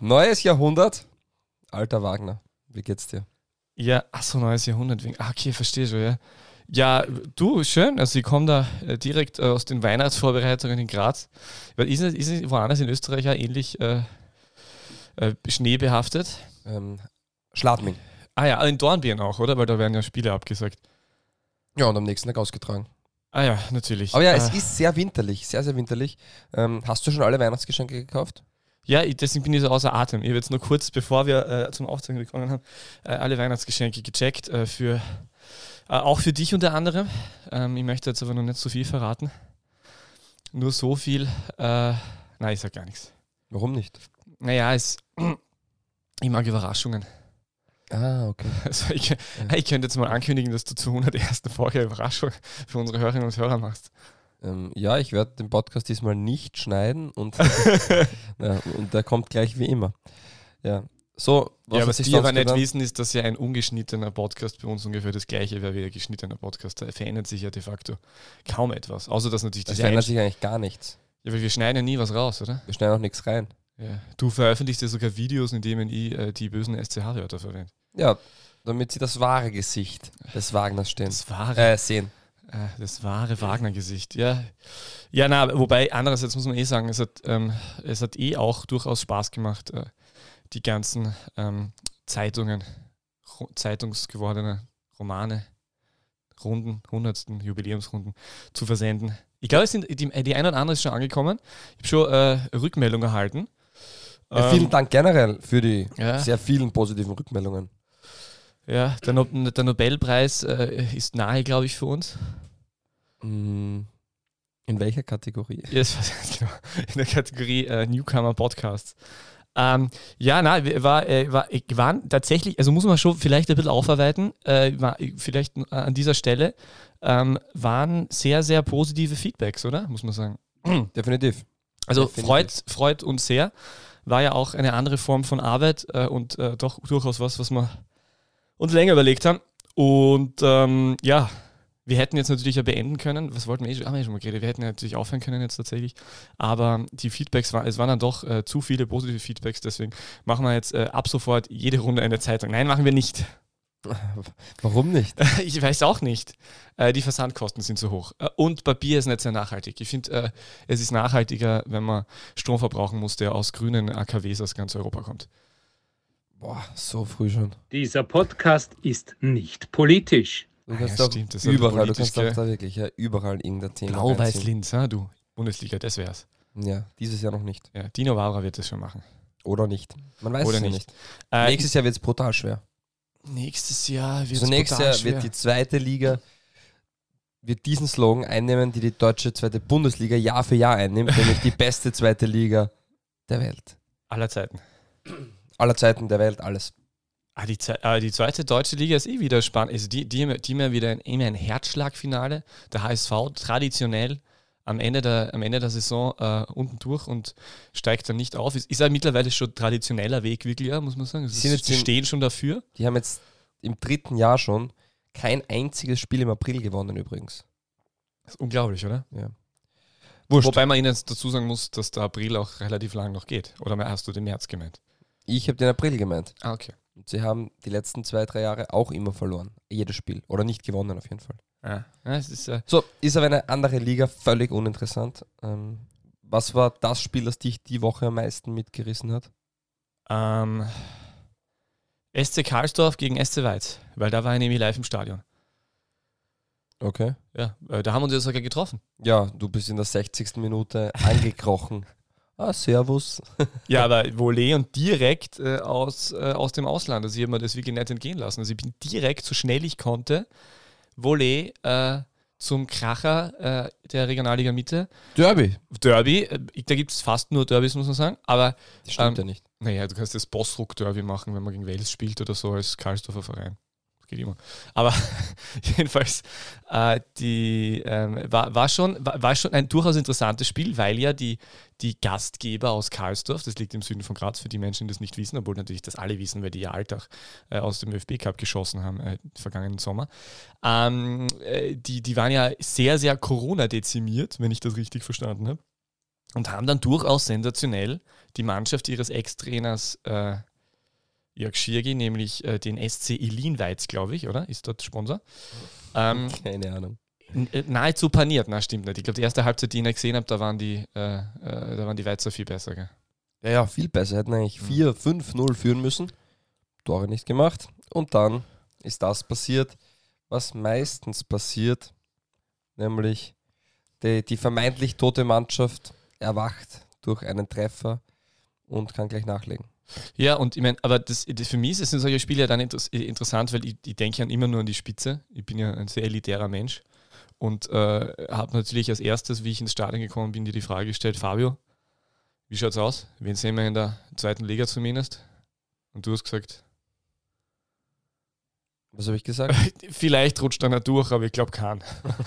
Neues Jahrhundert. Alter Wagner, wie geht's dir? Ja, ach so, neues Jahrhundert. Wegen. Ah, okay, verstehe schon, ja. Ja, du, schön. Also ich komme da äh, direkt äh, aus den Weihnachtsvorbereitungen in Graz. Weil ist es, ist es woanders in Österreich ja ähnlich äh, äh, schneebehaftet? Ähm, Schladming. Ah ja, in Dornbirn auch, oder? Weil da werden ja Spiele abgesagt. Ja, und am nächsten Tag ausgetragen. Ah ja, natürlich. Aber ja, es Äh, ist sehr winterlich, sehr, sehr winterlich. Ähm, hast du schon alle Weihnachtsgeschenke gekauft? Ja, ich- deswegen bin ich so außer Atem. Ich habe jetzt nur kurz, bevor wir äh, zum Aufzeichnen begonnen haben, äh, alle Weihnachtsgeschenke gecheckt. Äh, für, äh, auch für dich unter anderem. Ähm, ich möchte jetzt aber noch nicht so viel verraten. Nur so viel. Äh, nein, ich sag gar nichts. Warum nicht? Naja, es, ich mag Überraschungen. Ah, okay. Also ich, ich könnte jetzt mal ankündigen, dass du zur 101. Folge Überraschung für unsere Hörerinnen und Hörer machst. Ähm, ja, ich werde den Podcast diesmal nicht schneiden und, ja, und der kommt gleich wie immer. Ja. So, ja, was sich die sonst aber nicht wissen, ist, dass ja ein ungeschnittener Podcast bei uns ungefähr das gleiche wäre wie ein geschnittener Podcast. Da verändert sich ja de facto kaum etwas. Außer dass natürlich Es diese verändert sich eigentlich gar nichts. Ja, aber wir schneiden ja nie was raus, oder? Wir schneiden auch nichts rein. Ja. Du veröffentlichst ja sogar Videos, in denen ich äh, die bösen SCH-Wörter verwende. Ja, damit sie das wahre Gesicht des Wagners stehen. Das wahre, Äh, sehen. Äh, das wahre Wagner-Gesicht, ja. Ja, na, wobei, andererseits muss man eh sagen, es hat, ähm, es hat eh auch durchaus Spaß gemacht, äh, die ganzen ähm, Zeitungen, Ro zeitungsgewordene Romane, Runden, hundertsten Jubiläumsrunden zu versenden. Ich glaube, es sind die, die eine oder andere ist schon angekommen. Ich habe schon äh, Rückmeldung erhalten. Ja, vielen Ähm, Dank generell für die Ja. sehr vielen positiven Rückmeldungen. Ja, der, no der Nobelpreis äh, ist nahe, glaube ich, für uns. Mm, In welcher Kategorie? Genau, in der Kategorie äh, Newcomer Podcasts. Ähm, ja, nein, wir- war, äh, war, waren tatsächlich, also muss man schon vielleicht ein bisschen aufarbeiten, äh, war, vielleicht an dieser Stelle, ähm, waren sehr, sehr positive Feedbacks, oder? Muss man sagen. Definitiv. Also Definitiv. freut, freut uns sehr. War ja auch eine andere Form von Arbeit äh, und äh, doch durchaus was, was wir uns länger überlegt haben. Und ähm, ja, wir hätten jetzt natürlich ja beenden können. Was wollten wir eh schon, haben wir eh schon mal geredet. Wir hätten ja natürlich aufhören können jetzt tatsächlich. Aber die Feedbacks, war, es waren dann doch äh, zu viele positive Feedbacks. Deswegen machen wir jetzt äh, ab sofort jede Runde eine Zeitung. Nein, machen wir nicht. Warum nicht? Ich weiß auch nicht. Äh, die Versandkosten sind zu hoch. Äh, und Papier ist nicht sehr nachhaltig. Ich finde, äh, es ist nachhaltiger, wenn man Strom verbrauchen muss, der aus grünen AKWs aus ganz Europa kommt. Boah, so früh schon. Dieser Podcast ist nicht politisch. Du kannst ja, doch stimmt, das überall, du kannst doch da wirklich ja, überall irgendein Thema. Blau-Weiß-Linz, ha, du. Bundesliga, das wär's. Ja, dieses Jahr noch nicht. Ja, Dino Waurer wird das schon machen. Oder nicht. Man weiß Oder es ja nicht. nicht. Äh, Nächstes Jahr wird es brutal schwer. nächstes Jahr wird Also nächstes Jahr wird die zweite Liga wird diesen Slogan einnehmen, die die deutsche zweite Bundesliga Jahr für Jahr einnimmt, nämlich die beste zweite Liga der Welt. aller Zeiten. Aller Zeiten der Welt, alles. Ah, die, Ze- ah, die zweite deutsche Liga ist eh wieder spannend. Also die, die, die haben ja wieder ein, immer ein Herzschlagfinale. Der HSV traditionell am Ende der, am Ende der Saison äh, unten durch und steigt dann nicht auf. Ist, ist ja mittlerweile schon traditioneller Weg, wirklich, ja, muss man sagen. Jetzt die im- stehen schon dafür. Die haben jetzt im dritten Jahr schon kein einziges Spiel im April gewonnen übrigens. Das ist unglaublich, oder? Wurscht. Wobei man ihnen jetzt dazu sagen muss, dass der April auch relativ lang noch geht. Oder hast du den März gemeint? Ich habe den April gemeint. Ah, okay. Und sie haben die letzten zwei, drei Jahre auch immer verloren. Jedes Spiel. Oder nicht gewonnen auf jeden Fall. Ja, ja es ist, äh, So, ist aber eine andere Liga, völlig uninteressant. Ähm, was war das Spiel, das dich die Woche am meisten mitgerissen hat? ähm, SC Karlsdorf gegen SC Weiz, weil da war ich nämlich live im Stadion. Okay. Ja, äh, da haben wir uns ja sogar getroffen. Ja, du bist in der 60. Minute angekrochen. ah, Servus. Ja, aber Volley und direkt äh, aus, äh, aus dem Ausland. Also ich habe mir das wirklich nicht entgehen lassen. Also ich bin direkt, so schnell ich konnte, Volley äh, zum Kracher äh, der Regionalliga Mitte. Derby. Derby, äh, da gibt es fast nur Derbys, muss man sagen. Aber Das stimmt Ähm, ja nicht. naja, du kannst das Bossruck-Derby machen, wenn man gegen Wales spielt oder so als Karlsdorfer Verein. Geht immer. Aber jedenfalls, äh, die, ähm, war, war, schon, war, war schon ein durchaus interessantes Spiel, weil ja die, die Gastgeber aus Karlsdorf, das liegt im Süden von Graz, für die Menschen, die das nicht wissen, obwohl natürlich das alle wissen, weil die ja Alltag äh, aus dem ÖFB Cup geschossen haben äh, vergangenen Sommer, ähm, äh, die, die waren ja sehr, sehr Corona-dezimiert, wenn ich das richtig verstanden habe. und haben dann durchaus sensationell die Mannschaft ihres Ex-Trainers äh, Jörg Schirgi, nämlich äh, den SC Ilinweiz, glaube ich, oder? Ist dort Sponsor? Ähm, Keine Ahnung. äh, nahezu paniert, na stimmt nicht. Ich glaube, die erste Halbzeit, die ich gesehen habe, da waren die, äh, äh, da waren die Weizer viel besser. Gell? Ja, ja, viel besser. Hätten eigentlich 4, 5, 0 führen müssen. Tore nicht gemacht. Und dann ist das passiert, was meistens passiert, nämlich die, die vermeintlich tote Mannschaft erwacht durch einen Treffer und kann gleich nachlegen. Ja, und ich meine, aber das, das für mich sind solche Spiele ja dann inter interessant, weil ich, ich denke ja immer nur an die Spitze. Ich bin ja ein sehr elitärer Mensch und äh, habe natürlich als erstes, wie ich ins Stadion gekommen bin, dir die Frage gestellt, Fabio, wie schaut's aus? Wen sehen wir in der zweiten Liga zumindest? Und du hast gesagt, Was habe ich gesagt? vielleicht rutscht einer durch, aber ich glaube keinen.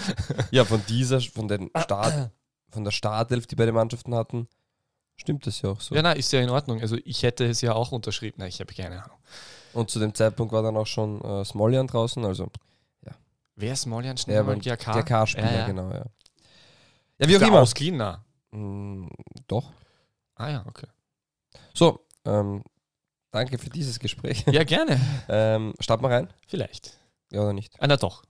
ja, von dieser, von den Start, von der Startelf, die beide Mannschaften hatten, stimmt das ja auch so. Ja, nein, ist ja in Ordnung. Also ich hätte es ja auch unterschrieben. Nein, ich habe keine Ahnung. Und zu dem Zeitpunkt war dann auch schon äh, Smoljan draußen, also Wer ist der, schnell GAK? der K-Spieler, Ja, ja. genau, ja. Ja, wie auch immer. Na. Mm, doch. Ah ja, okay. So, ähm, danke für dieses Gespräch. Ja, gerne. ähm, starten wir rein? Vielleicht. Ja oder nicht? Ah, na doch.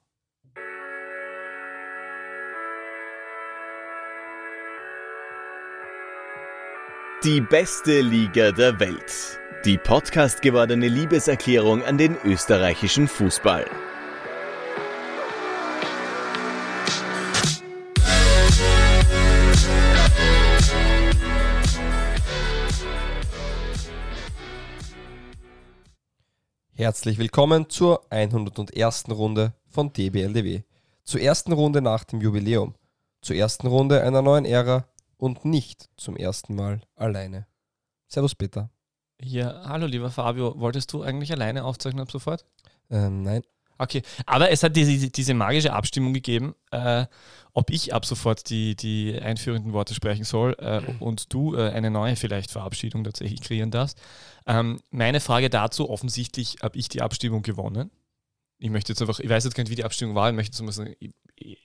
Die beste Liga der Welt. Die Podcast gewordene Liebeserklärung an den österreichischen Fußball. Herzlich willkommen zur 101. Runde von DBLDW. Zur ersten Runde nach dem Jubiläum. Zur ersten Runde einer neuen Ära und nicht zum ersten Mal alleine. Servus Peter. Ja, hallo lieber Fabio, wolltest du eigentlich alleine aufzeichnen ab sofort? Ähm, nein. Okay, aber es hat diese, diese magische Abstimmung gegeben, äh, ob ich ab sofort die, die einführenden Worte sprechen soll äh, und du äh, eine neue vielleicht Verabschiedung tatsächlich kreieren darfst. Ähm, meine Frage dazu, offensichtlich habe ich die Abstimmung gewonnen. Ich möchte jetzt einfach, ich weiß jetzt gar nicht, wie die Abstimmung war, ich möchte jetzt mal sagen,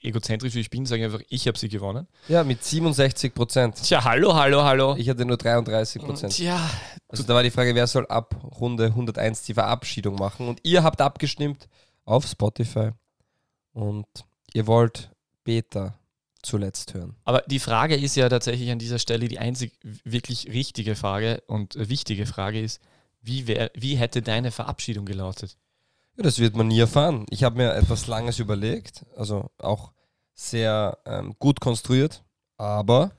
egozentrisch wie ich bin, sage ich einfach, ich habe sie gewonnen. Ja, mit 67 Prozent. Tja, hallo, hallo, hallo. Ich hatte nur 33 Prozent. Tja, Also da war die Frage, wer soll ab Runde 101 die Verabschiedung machen? Und ihr habt abgestimmt auf Spotify. Und ihr wollt Beta zuletzt hören. Aber die Frage ist ja tatsächlich an dieser Stelle die einzig wirklich richtige Frage und wichtige Frage ist, wie, wär, wie hätte deine Verabschiedung gelautet? Ja, das wird man nie erfahren. Ich habe mir etwas Langes überlegt, also auch sehr ähm, gut konstruiert, aber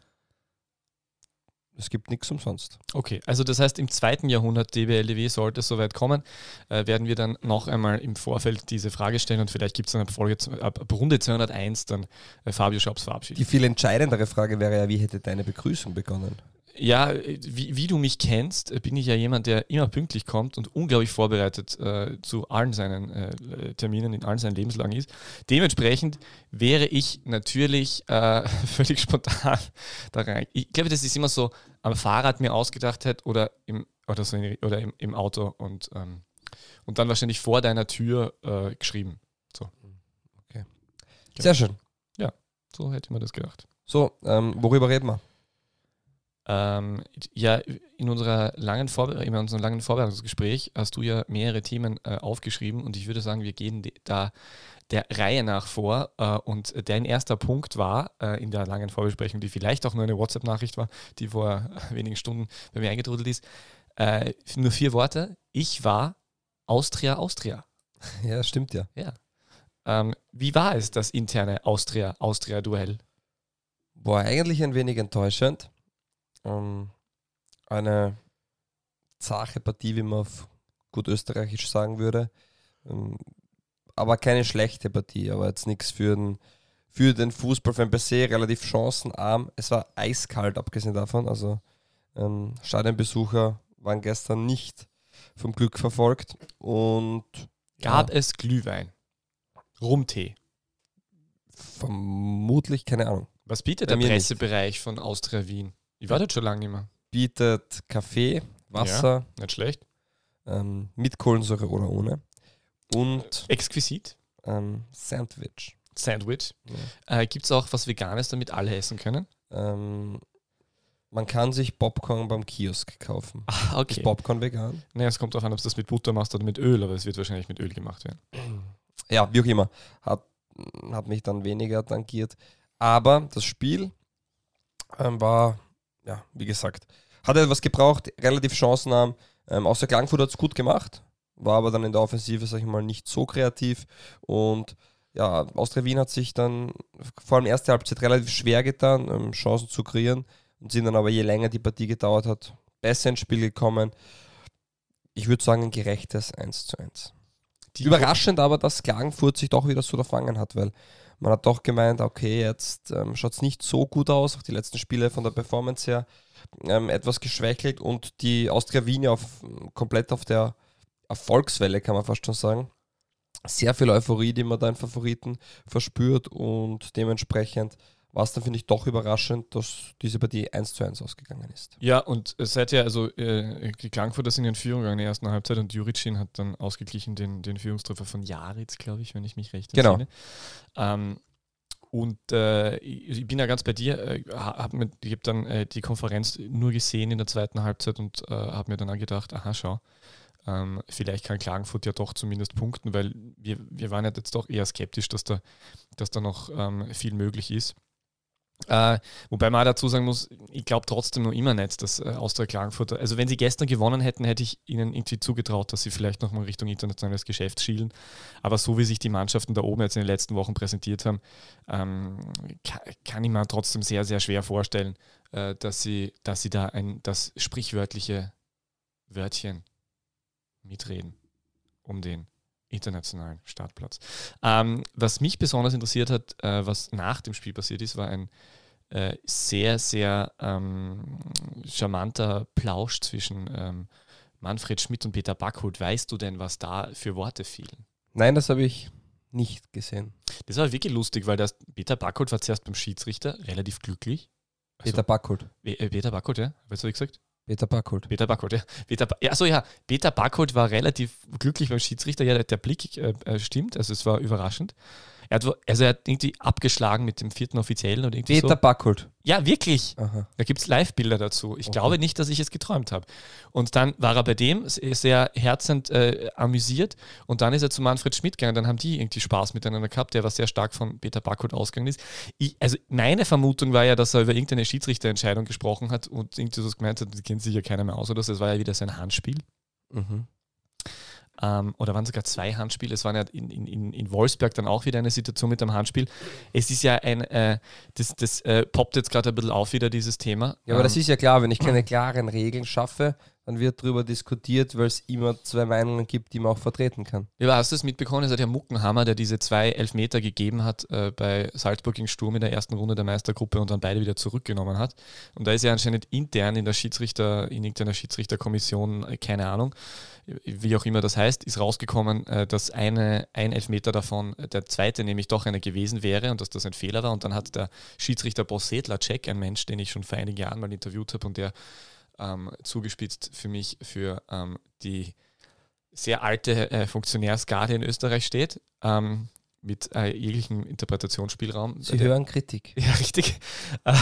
es gibt nichts umsonst. Okay, also das heißt, im zweiten Jahrhundert DBLDW sollte es soweit kommen, äh, werden wir dann noch einmal im Vorfeld diese Frage stellen und vielleicht gibt es dann ab, Folge, ab, Runde 201 dann äh, Fabio Schops Verabschiedung. Die viel entscheidendere Frage wäre ja, wie hätte deine Begrüßung begonnen? Ja, wie, wie du mich kennst, äh, bin ich ja jemand, der immer pünktlich kommt und unglaublich vorbereitet äh, zu allen seinen äh, äh, Terminen, in allen seinen Lebenslagen ist. Dementsprechend wäre ich natürlich äh, völlig spontan da rein. Ich glaube, das ist immer so am Fahrrad mir ausgedacht hätte oder im, oder so in, oder im, im Auto und, ähm, und dann wahrscheinlich vor deiner Tür äh, geschrieben. Sehr schön. So hätte man das gedacht. So, ähm, worüber reden wir? Ähm, ja, in, unserer langen Vorbe in unserem langen Vorbereitungsgespräch hast du ja mehrere Themen äh, aufgeschrieben und ich würde sagen, wir gehen da der Reihe nach vor. Äh, und dein erster Punkt war äh, in der langen Vorbesprechung, die vielleicht auch nur eine WhatsApp-Nachricht war, die vor wenigen Stunden bei mir eingetrudelt ist, äh, nur vier Worte. Ich war Austria, Austria. Ja, stimmt ja. Ähm, wie war es, das interne Austria-Austria-Duell? War eigentlich ein wenig enttäuschend. Ähm, eine zache Partie, wie man auf gut österreichisch sagen würde. Ähm, aber keine schlechte Partie, aber jetzt nichts für den, für den Fußballfan per se, relativ chancenarm. Es war eiskalt, abgesehen davon. Also ähm, Stadionbesucher waren gestern nicht vom Glück verfolgt. Und Gab ja, es Glühwein? Rumtee? vermutlich, keine Ahnung, Was bietet Bei der mir nicht. Pressebereich von Austria Wien? Ich war dort schon lange mehr. bietet Kaffee, Wasser, Nicht schlecht. ähm, mit Kohlensäure oder ohne. Und Exquisit. ähm, Sandwich. Sandwich. Äh, Gibt es auch was Veganes, damit alle essen können? Ähm, Man kann sich Popcorn beim Kiosk kaufen. Ah, Ist okay. Popcorn vegan? Naja, es kommt darauf an, ob du das mit Butter machst oder mit Öl, aber es wird wahrscheinlich mit Öl gemacht werden. Ja, wie auch immer. Hat, hat mich dann weniger tangiert. Aber das Spiel ähm, war, ja, wie gesagt, hat etwas gebraucht, relativ chancenarm. Ähm, außer Klangfurt hat es gut gemacht, war aber dann in der Offensive, sag ich mal, nicht so kreativ. Und ja, Austria Wien hat sich dann vor allem erste Halbzeit relativ schwer getan, ähm, Chancen zu kreieren und sind dann aber, je länger die Partie gedauert hat, besser ins Spiel gekommen. Ich würde sagen, ein gerechtes 1 zu 1. Die Überraschend aber, dass Klagenfurt sich doch wieder so erfangen hat, weil man hat doch gemeint, okay, jetzt ähm, schaut es nicht so gut aus, auch die letzten Spiele von der Performance her ähm, etwas geschwächelt und die Austria Wien auf, komplett auf der Erfolgswelle, kann man fast schon sagen. Sehr viel Euphorie, die man da in Favoriten verspürt und dementsprechend war es dann, finde ich, doch überraschend, dass diese Partie 1 zu 1 ausgegangen ist. Ja, und es seid ja, also äh, die Klangfurter sind in Führung gegangen in der ersten Halbzeit und Juricin hat dann ausgeglichen den, den Führungstreffer von Jaritz, glaube ich, wenn ich mich recht Genau. entsinne. Ähm, und äh, ich bin ja ganz bei dir, äh, hab mir, ich habe dann äh, die Konferenz nur gesehen in der zweiten Halbzeit und äh, habe mir dann gedacht, aha, schau, ähm, vielleicht kann Klagenfurt ja doch zumindest punkten, weil wir, wir waren ja jetzt doch eher skeptisch, dass da, dass da noch ähm, viel möglich ist. Äh, wobei man auch dazu sagen muss, ich glaube trotzdem noch immer nicht, dass äh, Austria Klagenfurt, also wenn sie gestern gewonnen hätten, hätte ich ihnen irgendwie zugetraut, dass sie vielleicht nochmal Richtung internationales Geschäft schielen. Aber so wie sich die Mannschaften da oben jetzt in den letzten Wochen präsentiert haben, ähm, kann, kann ich mir trotzdem sehr, sehr schwer vorstellen, äh, dass, sie, dass sie da ein, das sprichwörtliche Wörtchen mitreden um den internationalen Startplatz. Ähm, was mich besonders interessiert hat, äh, was nach dem Spiel passiert ist, war ein äh, sehr, sehr ähm, charmanter Plausch zwischen ähm, Manfred Schmidt und Peter Backhut. Weißt du denn, was da für Worte fielen? Nein, das habe ich nicht gesehen. Das war wirklich lustig, weil das Peter Backhut war zuerst beim Schiedsrichter relativ glücklich. Also, Peter Backholt. Pe- äh, Peter Backhut, ja? Was habe ich gesagt? Peter Backholt. Peter Backholt, ja. Peter ba ja, achso, ja. Peter Backholt war relativ glücklich beim Schiedsrichter. Ja, der, der Blick äh, äh, stimmt, also es war überraschend. Er hat, also er hat irgendwie abgeschlagen mit dem vierten Offiziellen und irgendwie Peter so. Backholt. Ja, wirklich. Aha. Da gibt es Live-Bilder dazu. Ich Okay. glaube nicht, dass ich es geträumt habe. Und dann war er bei dem se- sehr herzend äh, amüsiert und dann ist er zu Manfred Schmidt gegangen. Dann haben die irgendwie Spaß miteinander gehabt, der war sehr stark von Peter Backholt ausgegangen ist. Ich, also meine Vermutung war ja, dass er über irgendeine Schiedsrichterentscheidung gesprochen hat und irgendwie so gemeint hat, die kennt sich ja keiner mehr aus oder so. Das war ja wieder sein Handspiel. Mhm. Ähm, oder waren sogar zwei Handspiele. Es war ja in, in, in, Wolfsberg dann auch wieder eine Situation mit einem Handspiel. Es ist ja ein, äh, das, das äh, poppt jetzt gerade ein bisschen auf wieder, dieses Thema. Ja, aber das Ähm, ist ja klar, wenn ich keine klaren Regeln schaffe, dann wird darüber diskutiert, weil es immer zwei Meinungen gibt, die man auch vertreten kann. Ja, hast du es mitbekommen? Es hat ja Muckenhammer, der diese zwei Elfmeter gegeben hat äh, bei Salzburg gegen Sturm in der ersten Runde der Meistergruppe und dann beide wieder zurückgenommen hat. Und da ist ja anscheinend intern in der Schiedsrichter, in irgendeiner Schiedsrichterkommission, äh, keine Ahnung, wie auch immer das heißt, ist rausgekommen, äh, dass eine, ein Elfmeter davon äh, der zweite nämlich doch einer gewesen wäre und dass das ein Fehler war. Und dann hat der Schiedsrichter Bosetla-Check, ein Mensch, den ich schon vor einigen Jahren mal interviewt habe und der ähm, zugespitzt für mich für ähm, die sehr alte äh, Funktionärsgarde in Österreich steht, ähm, mit äh, jeglichem Interpretationsspielraum. Sie Der- hören Kritik. Ja, richtig. Äh,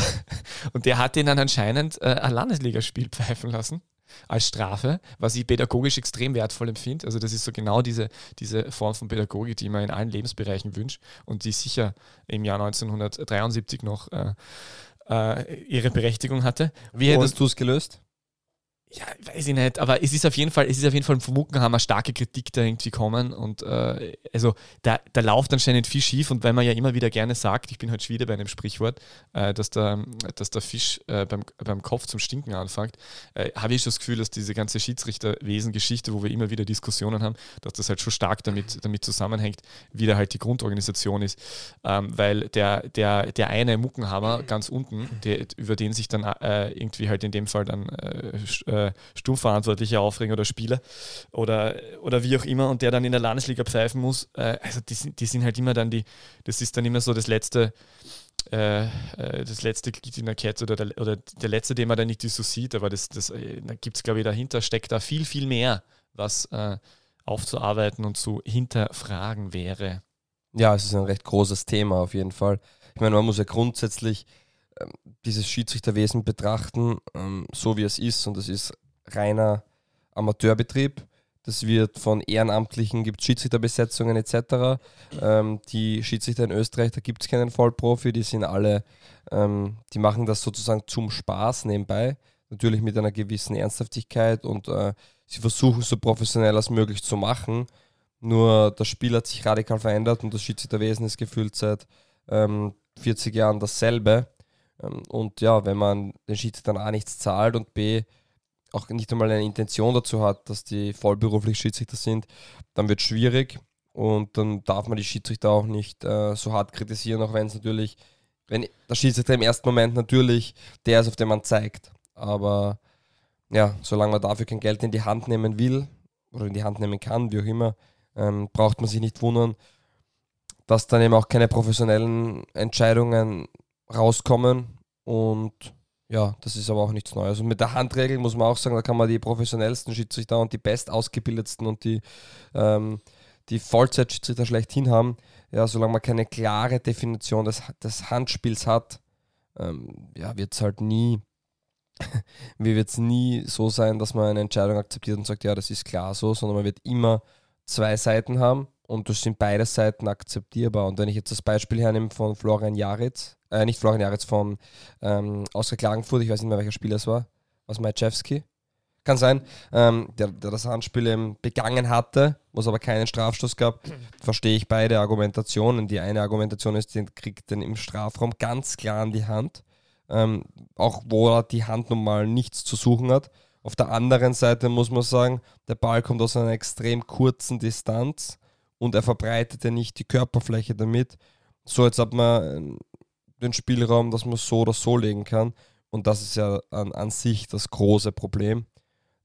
Und der hat den dann anscheinend äh, ein Landesligaspiel pfeifen lassen als Strafe, was ich pädagogisch extrem wertvoll empfinde. Also das ist so genau diese, diese Form von Pädagogik, die man in allen Lebensbereichen wünscht und die sicher im Jahr 1973 noch äh, äh, ihre Berechtigung hatte. Wie hättest du es gelöst? Ja, weiß ich nicht, aber es ist auf jeden Fall, es ist auf jeden Fall vom Muckenhammer starke Kritik da irgendwie kommen und äh, also da, da läuft anscheinend viel schief und weil man ja immer wieder gerne sagt, ich bin halt schon wieder bei einem Sprichwort, äh, dass, der, dass der Fisch äh, beim, beim Kopf zum Stinken anfängt, äh, habe ich schon das Gefühl, dass diese ganze Schiedsrichterwesen-Geschichte, wo wir immer wieder Diskussionen haben, dass das halt schon stark damit, damit zusammenhängt, wie da halt die Grundorganisation ist, ähm, weil der, der, der eine Muckenhammer ganz unten, der, über den sich dann äh, irgendwie halt in dem Fall dann äh, Sturmverantwortliche aufregen oder Spieler oder, oder wie auch immer und der dann in der Landesliga pfeifen muss, äh, also die sind, die sind halt immer dann die, das ist dann immer so das letzte, äh, äh, das letzte Glied in der Kette oder der, oder der letzte, den man dann nicht so sieht, aber das, das äh, da gibt es, glaube ich, dahinter steckt da viel, viel mehr, was äh, aufzuarbeiten und zu hinterfragen wäre. Ja, es ist ein recht großes Thema auf jeden Fall. Ich meine, man muss ja grundsätzlich dieses Schiedsrichterwesen betrachten, ähm, so wie es ist. Und das ist reiner Amateurbetrieb. Das wird von Ehrenamtlichen, gibt es Schiedsrichterbesetzungen etc. Ähm, die Schiedsrichter in Österreich, da gibt es keinen Vollprofi, die sind alle, ähm, die machen das sozusagen zum Spaß nebenbei. Natürlich mit einer gewissen Ernsthaftigkeit und äh, sie versuchen so professionell als möglich zu machen. Nur das Spiel hat sich radikal verändert und das Schiedsrichterwesen ist gefühlt seit ähm, 40 Jahren dasselbe. Ähm, und ja, wenn man den Schiedsrichtern A nichts zahlt und B auch nicht einmal eine Intention dazu hat, dass die vollberuflich Schiedsrichter sind, dann wird es schwierig und dann darf man die Schiedsrichter auch nicht äh, so hart kritisieren, auch wenn es natürlich, wenn der Schiedsrichter im ersten Moment natürlich der ist, auf den man zeigt. Aber ja, solange man dafür kein Geld in die Hand nehmen will oder in die Hand nehmen kann, wie auch immer, ähm, braucht man sich nicht wundern, dass dann eben auch keine professionellen Entscheidungen rauskommen und ja, das ist aber auch nichts Neues. Und mit der Handregel muss man auch sagen, da kann man die professionellsten Schiedsrichter und die bestausgebildetsten und die, ähm, die Vollzeitschiedsrichter schlechthin haben. Ja, solange man keine klare Definition des, des Handspiels hat, ähm, ja, wird es halt nie, wird es nie so sein, dass man eine Entscheidung akzeptiert und sagt, ja, das ist klar so, sondern man wird immer zwei Seiten haben und das sind beide Seiten akzeptierbar. Und wenn ich jetzt das Beispiel hernehme von Florian Jaritz, äh, nicht Florian Jaritz, von ähm, Oskar Klagenfurt, ich weiß nicht mehr, welcher Spieler es war, was Majewski? Kann sein, ähm, der, der das Handspiel eben begangen hatte, wo es aber keinen Strafstoß gab, verstehe ich beide Argumentationen. Die eine Argumentation ist, den kriegt den im Strafraum ganz klar an die Hand, ähm, auch wo er die Hand nun mal nichts zu suchen hat. Auf der anderen Seite muss man sagen, der Ball kommt aus einer extrem kurzen Distanz und er verbreitete nicht die Körperfläche damit. So, jetzt hat man ähm, den Spielraum, dass man so oder so legen kann. Und das ist ja an, an sich das große Problem.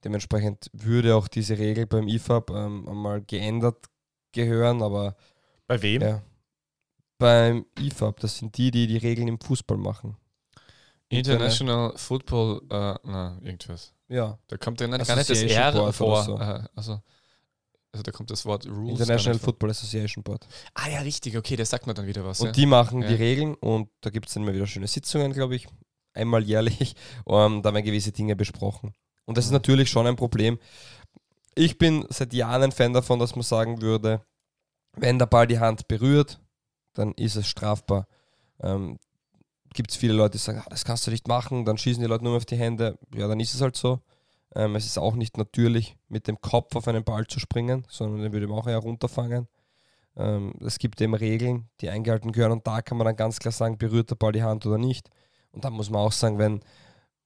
Dementsprechend würde auch diese Regel beim IFAB ähm, einmal geändert gehören, aber. Bei wem? Ja, beim IFAB, das sind die, die die Regeln im Fußball machen. International Football, äh, na, irgendwas. Ja. Da kommt ja gar nicht das R vor. So. Also, also da kommt das Wort Rules. International Football Association Board. Ah ja, richtig, okay, das sagt man dann wieder was. Und ja. die machen ja. die Regeln und da gibt es dann immer wieder schöne Sitzungen, glaube ich, einmal jährlich. Um, da werden gewisse Dinge besprochen. Und das ist natürlich schon ein Problem. Ich bin seit Jahren ein Fan davon, dass man sagen würde, wenn der Ball die Hand berührt, dann ist es strafbar. Ähm, gibt es viele Leute, die sagen, ah, das kannst du nicht machen, dann schießen die Leute nur auf die Hände. Ja, dann ist es halt so. Ähm, es ist auch nicht natürlich, mit dem Kopf auf einen Ball zu springen, sondern den würde man auch eher runterfangen. Ähm, es gibt eben Regeln, die eingehalten gehören und da kann man dann ganz klar sagen, berührt der Ball die Hand oder nicht. Und dann muss man auch sagen, wenn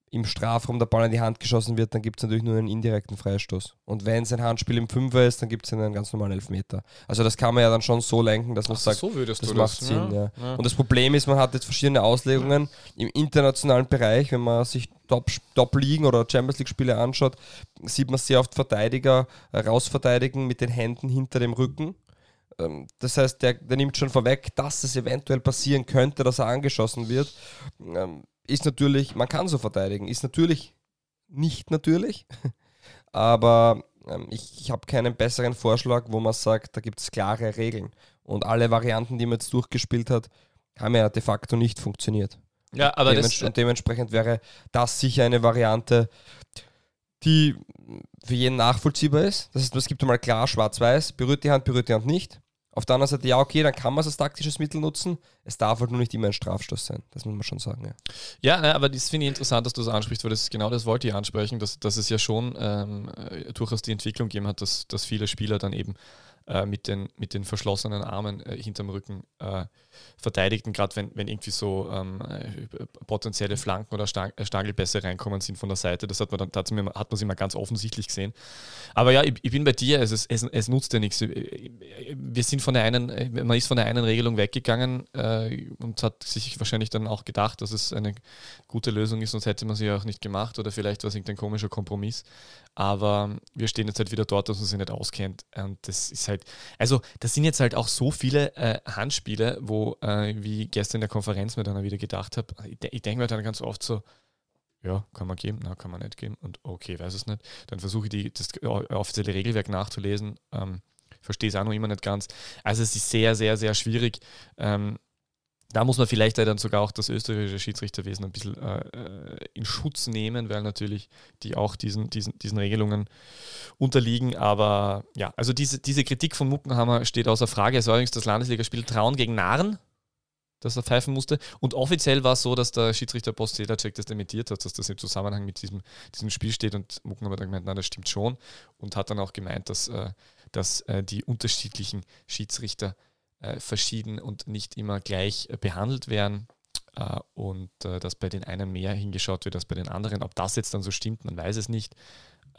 im Strafraum der Ball in die Hand geschossen wird, dann gibt es natürlich nur einen indirekten Freistoß. Und wenn es ein Handspiel im Fünfer ist, dann gibt es einen ganz normalen Elfmeter. Also das kann man ja dann schon so lenken, dass man Ach, sagt, so das du macht das. Sinn. Ja. Ja. Und das Problem ist, man hat jetzt verschiedene Auslegungen im internationalen Bereich, wenn man sich Top-Ligen oder Champions League-Spiele anschaut, sieht man sehr oft Verteidiger rausverteidigen mit den Händen hinter dem Rücken. Ähm, Das heißt, der, der nimmt schon vorweg, dass es eventuell passieren könnte, dass er angeschossen wird. Ist natürlich, man kann so verteidigen, ist natürlich nicht natürlich, aber ähm, ich, ich habe keinen besseren Vorschlag, wo man sagt, da gibt es klare Regeln. Und alle Varianten, die man jetzt durchgespielt hat, haben ja de facto nicht funktioniert. Ja, aber Dements das, und dementsprechend wäre das sicher eine Variante, die für jeden nachvollziehbar ist. Das heißt, es gibt einmal klar schwarz-weiß, berührt die Hand, berührt die Hand nicht. Auf der anderen Seite, ja, okay, dann kann man es als taktisches Mittel nutzen. Es darf halt nur nicht immer ein Strafstoß sein. Das muss man schon sagen. Ja. Ja, ne, aber das finde ich interessant, dass du das ansprichst, weil das genau das wollte ich ansprechen, dass, dass es ja schon ähm, äh, durchaus die Entwicklung gegeben hat, dass, dass viele Spieler dann eben äh, mit, den, mit den verschlossenen Armen äh, hinterm Rücken äh, verteidigten, gerade wenn, wenn irgendwie so ähm, äh, potenzielle Flanken oder Stang, äh, Stangelpässe reinkommen sind von der Seite. Das hat man dann hat man, hat man immer ganz offensichtlich gesehen. Aber ja, ich, ich bin bei dir, es, ist, es, es nutzt ja nichts. Wir sind von der einen, man ist von der einen Regelung weggegangen äh, und hat sich wahrscheinlich dann auch gedacht, dass es eine gute Lösung ist, sonst hätte man sie ja auch nicht gemacht oder vielleicht war es irgendein komischer Kompromiss. Aber wir stehen jetzt halt wieder dort, dass man sich nicht auskennt. Und das ist halt, also das sind jetzt halt auch so viele äh, Handspiele, wo, äh, wie gestern in der Konferenz mir dann wieder gedacht habe, ich, ich denke mir dann ganz oft so, ja, kann man geben, na, kann man nicht geben und okay, weiß es nicht. Dann versuche ich die, das offizielle Regelwerk nachzulesen, ähm, verstehe es auch noch immer nicht ganz. Also es ist sehr, sehr, sehr schwierig. Ähm, da muss man vielleicht dann sogar auch das österreichische Schiedsrichterwesen ein bisschen äh, in Schutz nehmen, weil natürlich die auch diesen, diesen, diesen Regelungen unterliegen. Aber ja, also diese, diese Kritik von Muckenhammer steht außer Frage. Es war übrigens das Landesligaspiel Traun gegen Narren, das er pfeifen musste. Und offiziell war es so, dass der Schiedsrichter Post Sedacek das dementiert hat, dass das im Zusammenhang mit diesem, diesem Spiel steht. Und Muckenhammer hat dann gemeint, nein, das stimmt schon. Und hat dann auch gemeint, dass, äh, dass äh, die unterschiedlichen Schiedsrichter äh, verschieden und nicht immer gleich äh, behandelt werden äh, und äh, dass bei den einen mehr hingeschaut wird als bei den anderen. Ob das jetzt dann so stimmt, man weiß es nicht.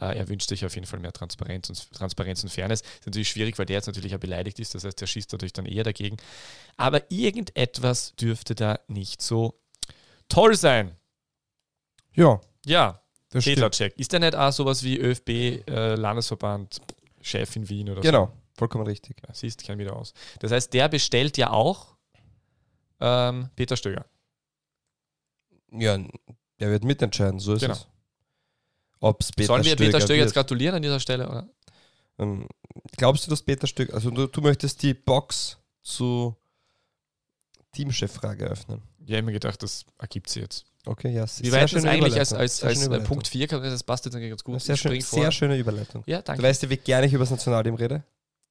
Äh, er wünscht sich auf jeden Fall mehr Transparenz und, Transparenz und Fairness. Ist natürlich schwierig, weil der jetzt natürlich auch beleidigt ist, das heißt, der schießt natürlich dann eher dagegen. Aber irgendetwas dürfte da nicht so toll sein. Ja, Ja. Peter-Check. Ist der nicht auch sowas wie ÖFB, äh, Landesverband, Chef in Wien oder so? Genau, vollkommen richtig. Ja, siehst, kenn wieder aus. Das heißt, der bestellt ja auch ähm, Peter Stöger. Ja, der wird mitentscheiden, so ist Genau. es. Ob es Peter Sollen wir Peter Stöger jetzt wird. gratulieren an dieser Stelle? Oder? Ähm, glaubst du, dass Peter Stöger, also du, du möchtest die Box zu Teamchef-Frage öffnen? Ich habe mir gedacht, das ergibt sie jetzt. Okay, ja. Wie war das eigentlich als, als, als äh. Punkt 4? Das passt jetzt eigentlich ganz gut. Sehr, schön, vor. sehr schöne Überleitung. Ja, danke. Du weißt ja, wie gerne ich über das Nationalteam rede.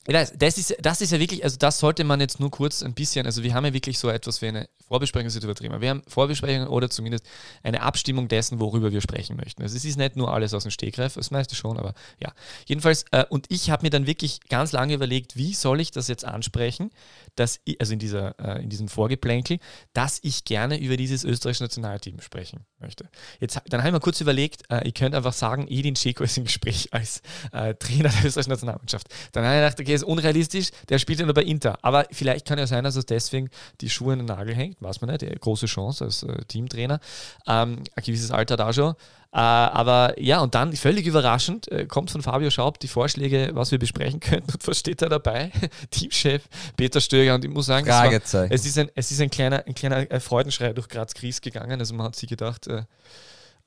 Das, das, ist, das ist ja wirklich, also das sollte man jetzt nur kurz ein bisschen, also wir haben ja wirklich so etwas wie eine Vorbesprechung, ist übertrieben, wir haben Vorbesprechungen oder zumindest eine Abstimmung dessen, worüber wir sprechen möchten. Also es ist nicht nur alles aus dem Stegreif, das meiste schon, aber ja. Jedenfalls, äh, und ich habe mir dann wirklich ganz lange überlegt, wie soll ich das jetzt ansprechen, dass ich, also in, dieser, äh, in diesem Vorgeplänkel, dass ich gerne über dieses österreichische Nationalteam sprechen möchte. Jetzt, dann habe ich mir kurz überlegt, äh, ich könnte einfach sagen, Edin Dzeko ist im Gespräch als äh, Trainer der österreichischen Nationalmannschaft. Dann habe ich gedacht, okay, ist unrealistisch, der spielt ja nur bei Inter. Aber vielleicht kann ja sein, dass er deswegen die Schuhe in den Nagel hängt, weiß man nicht, große Chance als äh, Teamtrainer. Ähm, ein gewisses Alter da schon. Äh, aber ja, und dann völlig überraschend äh, kommt von Fabio Schaub die Vorschläge, was wir besprechen könnten. Und was steht da dabei? Teamchef Peter Stöger. Und ich muss sagen, es war, es ist ein, es ist ein kleiner, ein kleiner äh, Freudenschrei durch Graz-Gries gegangen. Also man hat sich gedacht, äh,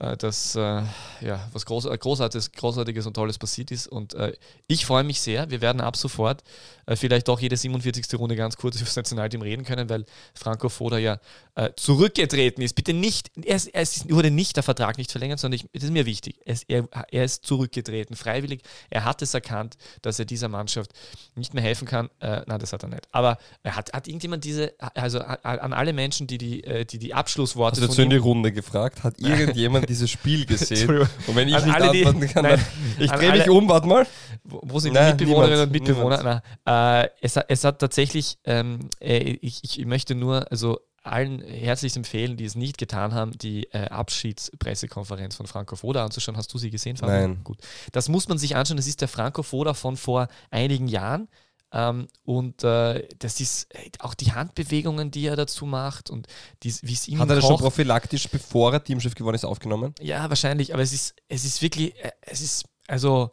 dass äh, ja, was Groß, äh, Großartiges, Großartiges und Tolles passiert ist. Und äh, ich freue mich sehr. Wir werden ab sofort äh, vielleicht auch jede 47. Runde ganz kurz über das Nationalteam reden können, weil Franco Foda ja äh, zurückgetreten ist. Bitte nicht, er, ist, er ist, wurde nicht der Vertrag nicht verlängert, sondern ich, das ist mir wichtig. Er ist, er, er ist zurückgetreten, freiwillig. Er hat es erkannt, dass er dieser Mannschaft nicht mehr helfen kann. Äh, nein, das hat er nicht. Aber er hat, hat irgendjemand diese, also an alle Menschen, die die, äh, die, die Abschlussworte Hast du dazu in die Runde gefragt? Hat irgendjemand dieses Spiel gesehen? Und wenn ich An nicht alle, die- antworten kann, nein, dann ich drehe mich alle- um, warte mal. Wo, wo sind die Nein, Mitbewohnerinnen und Mitbewohner? Na, äh, es, hat- es hat tatsächlich, ähm, äh, ich, ich möchte nur, also allen herzlich empfehlen, die es nicht getan haben, die äh, Abschiedspressekonferenz von Franco Foda anzuschauen. Hast du sie gesehen, Fabian? Nein. Gut. Das muss man sich anschauen. Das ist der Franco Foda von vor einigen Jahren. Ähm, und äh, das ist äh, auch die Handbewegungen, die er dazu macht und wie es ihm Hat er das schon kocht. prophylaktisch, bevor er Teamchef geworden ist, aufgenommen? Ja, wahrscheinlich, aber es ist, es ist wirklich, äh, es ist, also,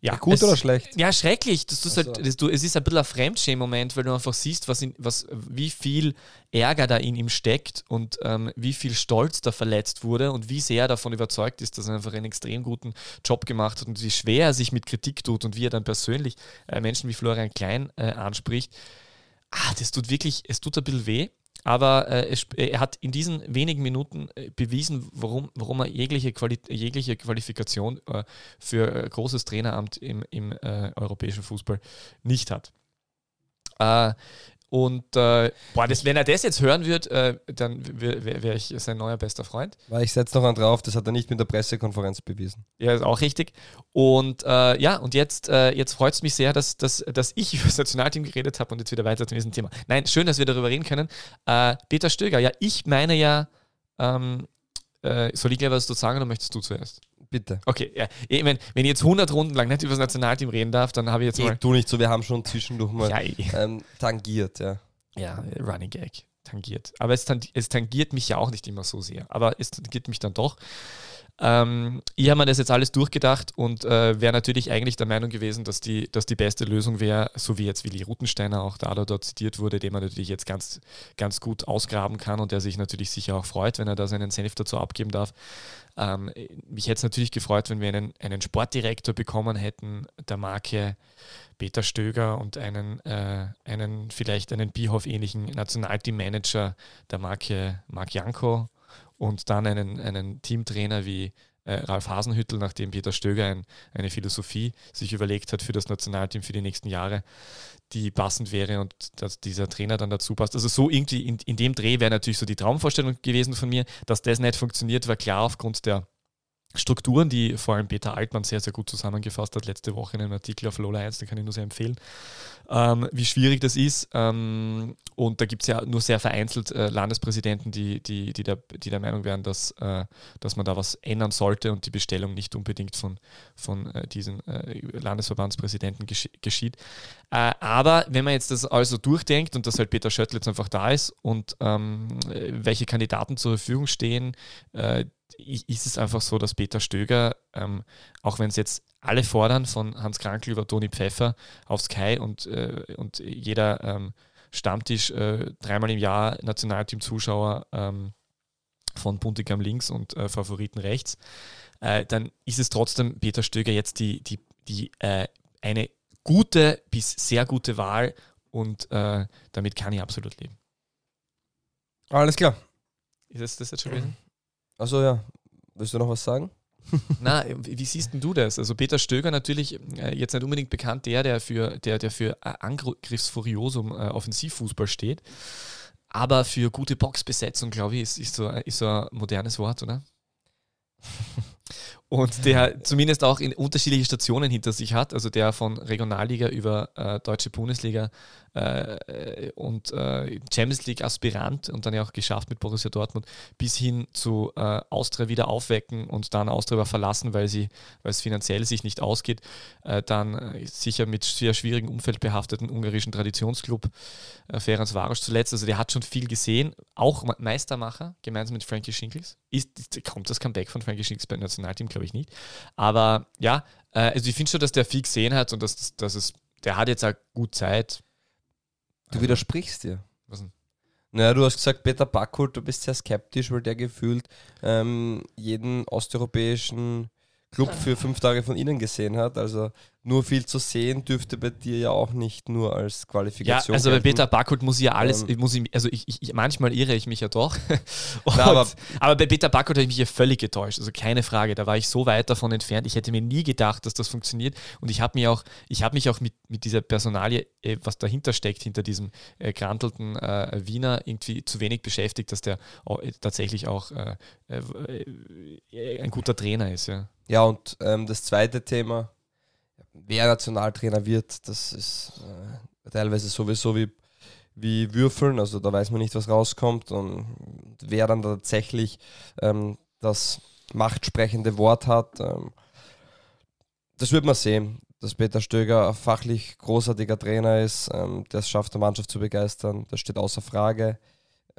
ja. Gut es, oder schlecht? Ja, schrecklich. Das, das, Ach so. halt, das, du, es ist ein bisschen ein Fremdschämen-Moment, weil du einfach siehst, was in, was, wie viel Ärger da in ihm steckt und ähm, wie viel Stolz da verletzt wurde und wie sehr er davon überzeugt ist, dass er einfach einen extrem guten Job gemacht hat und wie schwer er sich mit Kritik tut und wie er dann persönlich äh, Menschen wie Florian Klein äh, anspricht. Ah, das tut wirklich, es tut ein bisschen weh. Aber äh, es, er hat in diesen wenigen Minuten äh, bewiesen, warum, warum er jegliche, Quali jegliche Qualifikation äh, für äh, großes Traineramt im, im äh, europäischen Fußball nicht hat. Und äh, boah, das, wenn er das jetzt hören wird, äh, dann wäre wär ich sein neuer bester Freund. Weil ich setze noch einen drauf, das hat er nicht mit der Pressekonferenz bewiesen. Ja, ist auch richtig. Und äh, ja, und jetzt, äh, jetzt freut es mich sehr, dass, dass, dass ich über das Nationalteam geredet habe und jetzt wieder weiter zu diesem Thema. Nein, schön, dass wir darüber reden können. Äh, Peter Stöger, ja, ich meine ja, ähm, äh, soll ich gleich was dazu sagen oder möchtest du zuerst? Bitte. Okay, ja. Ich mein, wenn ich jetzt 100 Runden lang nicht über das Nationalteam reden darf, dann habe ich jetzt mal. tu nicht so, wir haben schon zwischendurch mal Ja, ähm, tangiert, ja. ja, Running Gag tangiert. Aber es tangiert mich ja auch nicht immer so sehr. Aber es tangiert mich dann doch. Ähm, ich habe mir das jetzt alles durchgedacht und äh, wäre natürlich eigentlich der Meinung gewesen, dass die, dass die beste Lösung wäre, so wie jetzt Willi Rutensteiner auch da dort zitiert wurde, den man natürlich jetzt ganz, ganz gut ausgraben kann und der sich natürlich sicher auch freut, wenn er da seinen Senf dazu abgeben darf. Ähm, mich hätte es natürlich gefreut, wenn wir einen, einen Sportdirektor bekommen hätten, der Marke Peter Stöger und einen, äh, einen vielleicht einen Bierhoff-ähnlichen Nationalteammanager der Marke Marc Janko und dann einen, einen Teamtrainer wie äh, Ralf Hasenhüttel, nachdem Peter Stöger ein, eine Philosophie sich überlegt hat für das Nationalteam für die nächsten Jahre, die passend wäre und dass dieser Trainer dann dazu passt. Also so irgendwie in, in dem Dreh wäre natürlich so die Traumvorstellung gewesen von mir, dass das nicht funktioniert, war klar aufgrund der Strukturen, die vor allem Peter Altmann sehr, sehr gut zusammengefasst hat, letzte Woche in einem Artikel auf Lola 1, den kann ich nur sehr empfehlen, ähm, wie schwierig das ist. Ähm, und da gibt es ja nur sehr vereinzelt äh, Landespräsidenten, die, die, die, der, die der Meinung wären, dass, äh, dass man da was ändern sollte und die Bestellung nicht unbedingt von, von äh, diesen äh, Landesverbandspräsidenten gesch geschieht. Äh, aber wenn man jetzt das also durchdenkt und dass halt Peter Schöttl jetzt einfach da ist und ähm, welche Kandidaten zur Verfügung stehen, äh, ist es einfach so, dass Peter Stöger, ähm, auch wenn es jetzt alle fordern, von Hans Krankl über Toni Pfeffer auf Sky und, äh, und jeder ähm, Stammtisch äh, dreimal im Jahr Nationalteam-Zuschauer ähm, von Buntigam links und äh, Favoriten rechts, äh, dann ist es trotzdem Peter Stöger jetzt die, die, die äh, eine gute bis sehr gute Wahl und äh, damit kann ich absolut leben. Alles klar. Ist das, das jetzt schon gewesen? Also ja, willst du noch was sagen? Na, wie siehst denn du das? Also Peter Stöger natürlich äh, jetzt nicht unbedingt bekannt, der, der für, der, der für Angriffsfuriosum äh, Offensivfußball steht. Aber für gute Boxbesetzung, glaube ich, ist, ist, so, ist so ein modernes Wort, oder? und der zumindest auch in unterschiedliche Stationen hinter sich hat, also der von Regionalliga über äh, Deutsche Bundesliga äh, und äh, Champions League Aspirant und dann ja auch geschafft mit Borussia Dortmund bis hin zu äh, Austria wieder aufwecken und dann Austria verlassen, weil sie, weil es finanziell sich nicht ausgeht, äh, dann äh, sicher mit sehr schwierigem Umfeld behafteten ungarischen Traditionsclub äh, Ferenc Varos zuletzt, also der hat schon viel gesehen, auch Meistermacher gemeinsam mit Frankie Schinkels. Ist, kommt das Comeback von Frankie Schinkels beim Nationalteam, glaube ich nicht. Aber ja, äh, also ich finde schon, dass der viel gesehen hat und dass, dass es, der hat jetzt auch gut Zeit. Du widersprichst dir. Was denn? Naja, du hast gesagt, Peter Backholt, du bist sehr skeptisch, weil der gefühlt ähm, jeden osteuropäischen Club für fünf Tage von innen gesehen hat. Also nur viel zu sehen dürfte bei dir ja auch nicht nur als Ja, Qualifikation. also bei gelten. Peter Backholt muss ich ja alles, Ähm. ich muss ich, also ich, ich, manchmal irre ich mich ja doch. Und, Na, aber- aber, bei Peter Backholt habe ich mich ja völlig getäuscht, also keine Frage, da war ich so weit davon entfernt, ich hätte mir nie gedacht, dass das funktioniert und ich habe mich auch, ich habe mich auch mit, mit dieser Personalie, äh, was dahinter steckt, hinter diesem äh, grantelten äh, Wiener irgendwie zu wenig beschäftigt, dass der auch, äh, tatsächlich auch äh, ein guter Trainer ist, ja. Ja, und ähm, das zweite Thema, wer Nationaltrainer wird, das ist äh, teilweise sowieso wie, wie Würfeln, also da weiß man nicht, was rauskommt und wer dann tatsächlich ähm, das machtsprechende Wort hat, ähm, das wird man sehen, dass Peter Stöger fachlich großartiger Trainer ist, ähm, der es schafft, der Mannschaft zu begeistern, das steht außer Frage.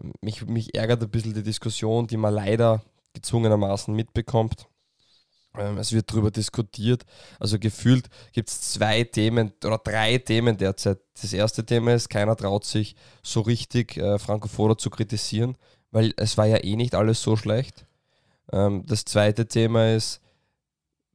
Ähm, mich, mich ärgert ein bisschen die Diskussion, die man leider gezwungenermaßen mitbekommt. Ähm, Es wird darüber diskutiert. Also gefühlt gibt es zwei Themen oder drei Themen derzeit. Das erste Thema ist, keiner traut sich so richtig äh, Franco Foda zu kritisieren, weil es war ja eh nicht alles so schlecht. Ähm, das zweite Thema ist,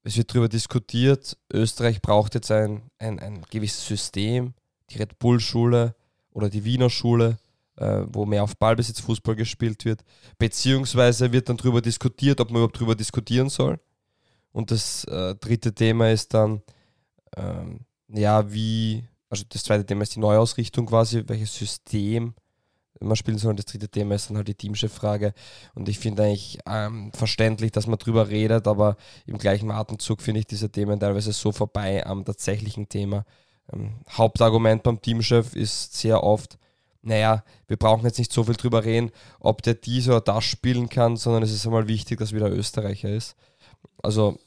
es wird darüber diskutiert, Österreich braucht jetzt ein, ein, ein gewisses System, die Red Bull-Schule oder die Wiener Schule, äh, wo mehr auf Ballbesitzfußball gespielt wird. Beziehungsweise wird dann darüber diskutiert, ob man überhaupt darüber diskutieren soll. Und das äh, dritte Thema ist dann, ähm, ja, wie, also das zweite Thema ist die Neuausrichtung quasi, welches System man spielen soll. Und das dritte Thema ist dann halt die Teamchef-Frage. Und ich finde eigentlich ähm, verständlich, dass man drüber redet, aber im gleichen Atemzug finde ich diese Themen teilweise so vorbei am tatsächlichen Thema. Ähm, Hauptargument beim Teamchef ist sehr oft, naja, wir brauchen jetzt nicht so viel drüber reden, ob der dies oder das spielen kann, sondern es ist einmal wichtig, dass wieder Österreicher ist. Also,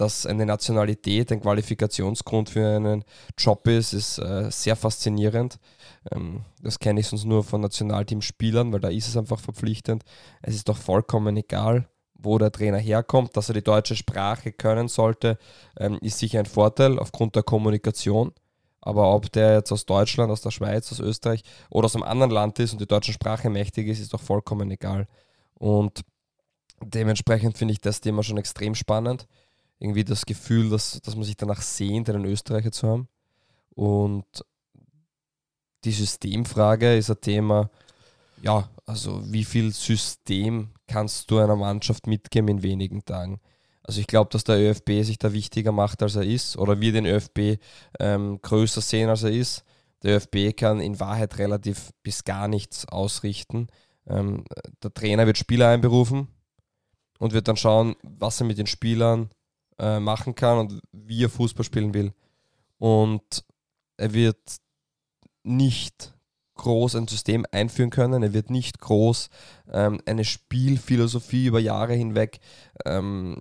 dass eine Nationalität ein Qualifikationsgrund für einen Job ist, ist äh, sehr faszinierend. Ähm, das kenne ich sonst nur von Nationalteamspielern, weil da ist es einfach verpflichtend. Es ist doch vollkommen egal, wo der Trainer herkommt, dass er die deutsche Sprache können sollte, ähm, ist sicher ein Vorteil aufgrund der Kommunikation. Aber ob der jetzt aus Deutschland, aus der Schweiz, aus Österreich oder aus einem anderen Land ist und die deutsche Sprache mächtig ist, ist doch vollkommen egal. Und dementsprechend finde ich das Thema schon extrem spannend. Irgendwie das Gefühl, dass, dass man sich danach sehnt, einen Österreicher zu haben. Und die Systemfrage ist ein Thema, ja, also wie viel System kannst du einer Mannschaft mitgeben in wenigen Tagen? Also ich glaube, dass der ÖFB sich da wichtiger macht, als er ist, oder wir den ÖFB ähm, größer sehen, als er ist. Der ÖFB kann in Wahrheit relativ bis gar nichts ausrichten. Ähm, der Trainer wird Spieler einberufen und wird dann schauen, was er mit den Spielern äh, machen kann und wie er Fußball spielen will. Und er wird nicht groß ein System einführen können. Er wird nicht groß ähm, eine Spielphilosophie über Jahre hinweg ähm,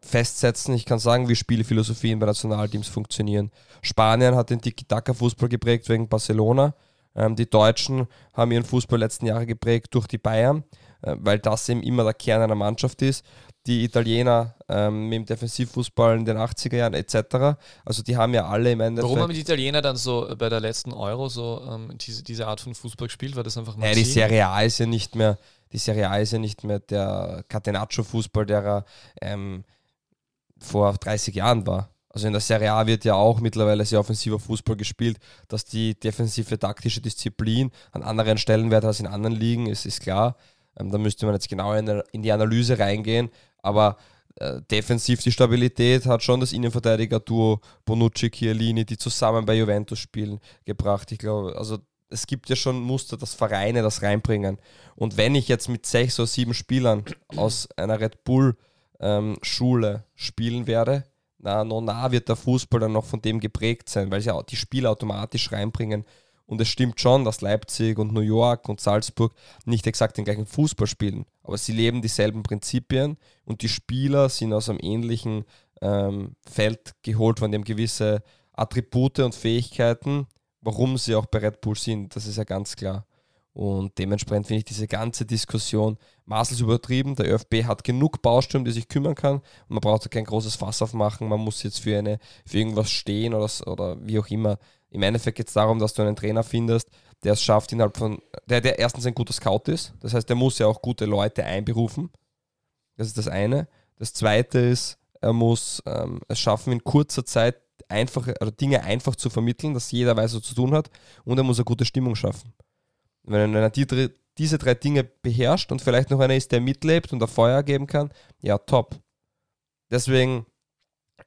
festsetzen. Ich kann sagen, wie Spielphilosophien bei Nationalteams funktionieren. Spanien hat den Tiki-Taka-Fußball geprägt wegen Barcelona. Ähm, die Deutschen haben ihren Fußball letzten Jahre geprägt durch die Bayern, weil das eben immer der Kern einer Mannschaft ist die Italiener ähm, mit dem Defensivfußball in den 80er Jahren etc. Also die haben ja alle im Endeffekt. Warum haben die Italiener dann so bei der letzten Euro so ähm, diese, diese Art von Fußball gespielt? War das einfach mal. Ja, die Serie A ist ja nicht mehr, die Serie A ist ja nicht mehr der Catenaccio-Fußball, der er ähm, vor 30 Jahren war. Also in der Serie A wird ja auch mittlerweile sehr offensiver Fußball gespielt, dass die defensive taktische Disziplin an anderen Stellenwert als in anderen Ligen ist, ist klar. Ähm, da müsste man jetzt genau in, in die Analyse reingehen. Aber äh, defensiv die Stabilität hat schon das Innenverteidiger-Duo Bonucci, Chiellini, die zusammen bei Juventus spielen, gebracht. Ich glaube, also es gibt ja schon Muster, dass Vereine das reinbringen. Und wenn ich jetzt mit sechs oder sieben Spielern aus einer Red Bull-Schule ähm, spielen werde, na, no, na wird der Fußball dann noch von dem geprägt sein, weil sie auch die Spieler automatisch reinbringen. Und es stimmt schon, dass Leipzig und New York und Salzburg nicht exakt den gleichen Fußball spielen, aber sie leben dieselben Prinzipien und die Spieler sind aus einem ähnlichen ähm, Feld geholt, von dem gewisse Attribute und Fähigkeiten, warum sie auch bei Red Bull sind, das ist ja ganz klar. Und dementsprechend finde ich diese ganze Diskussion maßlos übertrieben. Der ÖFB hat genug Baustellen, die sich kümmern kann. Man braucht kein großes Fass aufmachen. Man muss jetzt für, eine, für irgendwas stehen oder, oder wie auch immer. Im Endeffekt geht es darum, dass du einen Trainer findest, der es schafft, innerhalb von, der, der erstens ein guter Scout ist. Das heißt, der muss ja auch gute Leute einberufen. Das ist das eine. Das zweite ist, er muss ähm, es schaffen, in kurzer Zeit einfache, oder Dinge einfach zu vermitteln, dass jeder weiß, was zu tun hat. Und er muss eine gute Stimmung schaffen. Wenn er die, diese drei Dinge beherrscht und vielleicht noch einer ist, der mitlebt und ein Feuer geben kann, ja, top. Deswegen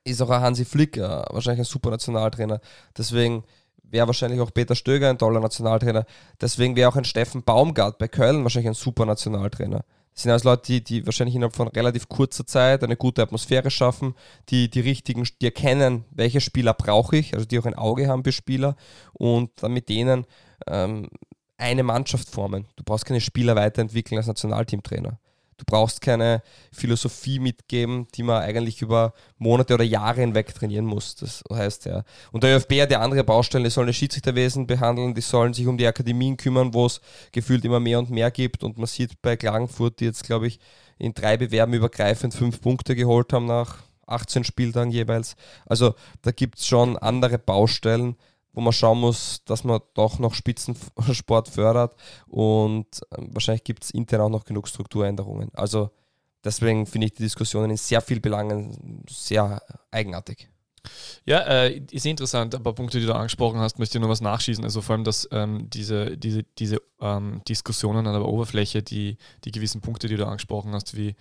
ist auch ein Hansi Flick äh, wahrscheinlich ein super Nationaltrainer. Deswegen wäre wahrscheinlich auch Peter Stöger ein toller Nationaltrainer. Deswegen wäre auch ein Steffen Baumgart bei Köln wahrscheinlich ein super Nationaltrainer. Das sind also Leute, die, die wahrscheinlich innerhalb von relativ kurzer Zeit eine gute Atmosphäre schaffen, die die richtigen, die erkennen, welche Spieler brauche ich, also die auch ein Auge haben für Spieler und dann mit denen ähm, eine Mannschaft formen. Du brauchst keine Spieler weiterentwickeln als Nationalteamtrainer. Du brauchst keine Philosophie mitgeben, die man eigentlich über Monate oder Jahre hinweg trainieren muss. Das heißt ja. Und der ÖFB hat ja andere Baustellen, die sollen das Schiedsrichterwesen behandeln, die sollen sich um die Akademien kümmern, wo es gefühlt immer mehr und mehr gibt. Und man sieht bei Klagenfurt, die jetzt, glaube ich, in drei Bewerben übergreifend fünf Punkte geholt haben nach 18 Spieltagen jeweils. Also da gibt es schon andere Baustellen wo man schauen muss, dass man doch noch Spitzensport fördert und ähm, wahrscheinlich gibt es intern auch noch genug Strukturänderungen. Also deswegen finde ich die Diskussionen in sehr vielen Belangen sehr eigenartig. Ja, äh, ist interessant. Ein paar Punkte, die du angesprochen hast, möchte ich noch was nachschießen. Also vor allem, dass ähm, diese, diese, diese ähm, Diskussionen an der Oberfläche, die, die gewissen Punkte, die du angesprochen hast, wie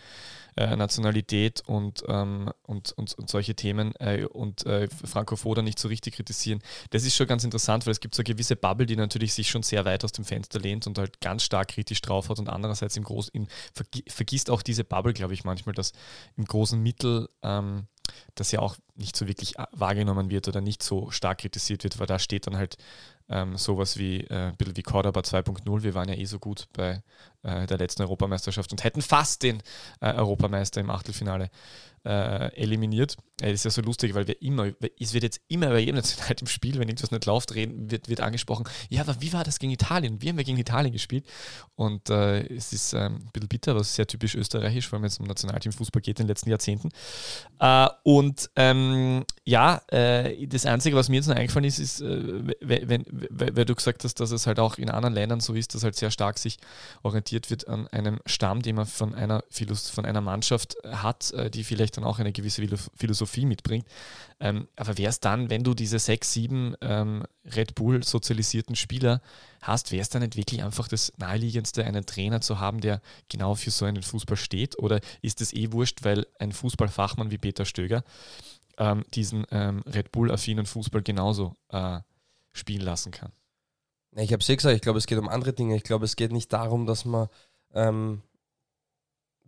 äh, Nationalität und, ähm, und, und, und, solche Themen äh, und äh, Franco Foda nicht so richtig kritisieren, das ist schon ganz interessant, weil es gibt so eine gewisse Bubble, die natürlich sich schon sehr weit aus dem Fenster lehnt und halt ganz stark kritisch drauf hat und andererseits im Großen, vergisst auch diese Bubble, glaube ich, manchmal, dass im großen Mittel ähm, das ja auch nicht so wirklich äh, wahrgenommen wird oder nicht so stark kritisiert wird, weil da steht dann halt ähm, sowas wie äh, ein bisschen wie Cordoba 2.0. Wir waren ja eh so gut bei äh, der letzten Europameisterschaft und hätten fast den äh, Europameister im Achtelfinale äh, eliminiert. Das ist ja so lustig, weil wir immer, es wird jetzt immer bei jedem im Spiel, wenn irgendwas nicht läuft, reden, wird, wird angesprochen, ja, aber wie war das gegen Italien? Wie haben wir gegen Italien gespielt? Und äh, es ist ähm, ein bisschen bitter, was sehr typisch österreichisch, vor allem wenn es um Nationalteamfußball geht in den letzten Jahrzehnten. Äh, und ähm, ja, äh, das Einzige, was mir jetzt noch eingefallen ist, ist, äh, wenn, weil du gesagt hast, dass es halt auch in anderen Ländern so ist, dass halt sehr stark sich orientiert wird an einem Stamm, den man von einer, von einer Mannschaft hat, äh, die vielleicht dann auch eine gewisse Philosophie mitbringt. Ähm, aber wäre es dann, wenn du diese sechs, sieben ähm, Red Bull sozialisierten Spieler hast, wäre es dann nicht wirklich einfach das Naheliegendste, einen Trainer zu haben, der genau für so einen Fußball steht? Oder ist es eh wurscht, weil ein Fußballfachmann wie Peter Stöger ähm, diesen ähm, Red Bull-affinen Fußball genauso äh, spielen lassen kann? Ich habe es eh gesagt, ich glaube, es geht um andere Dinge. Ich glaube, es geht nicht darum, dass man ähm,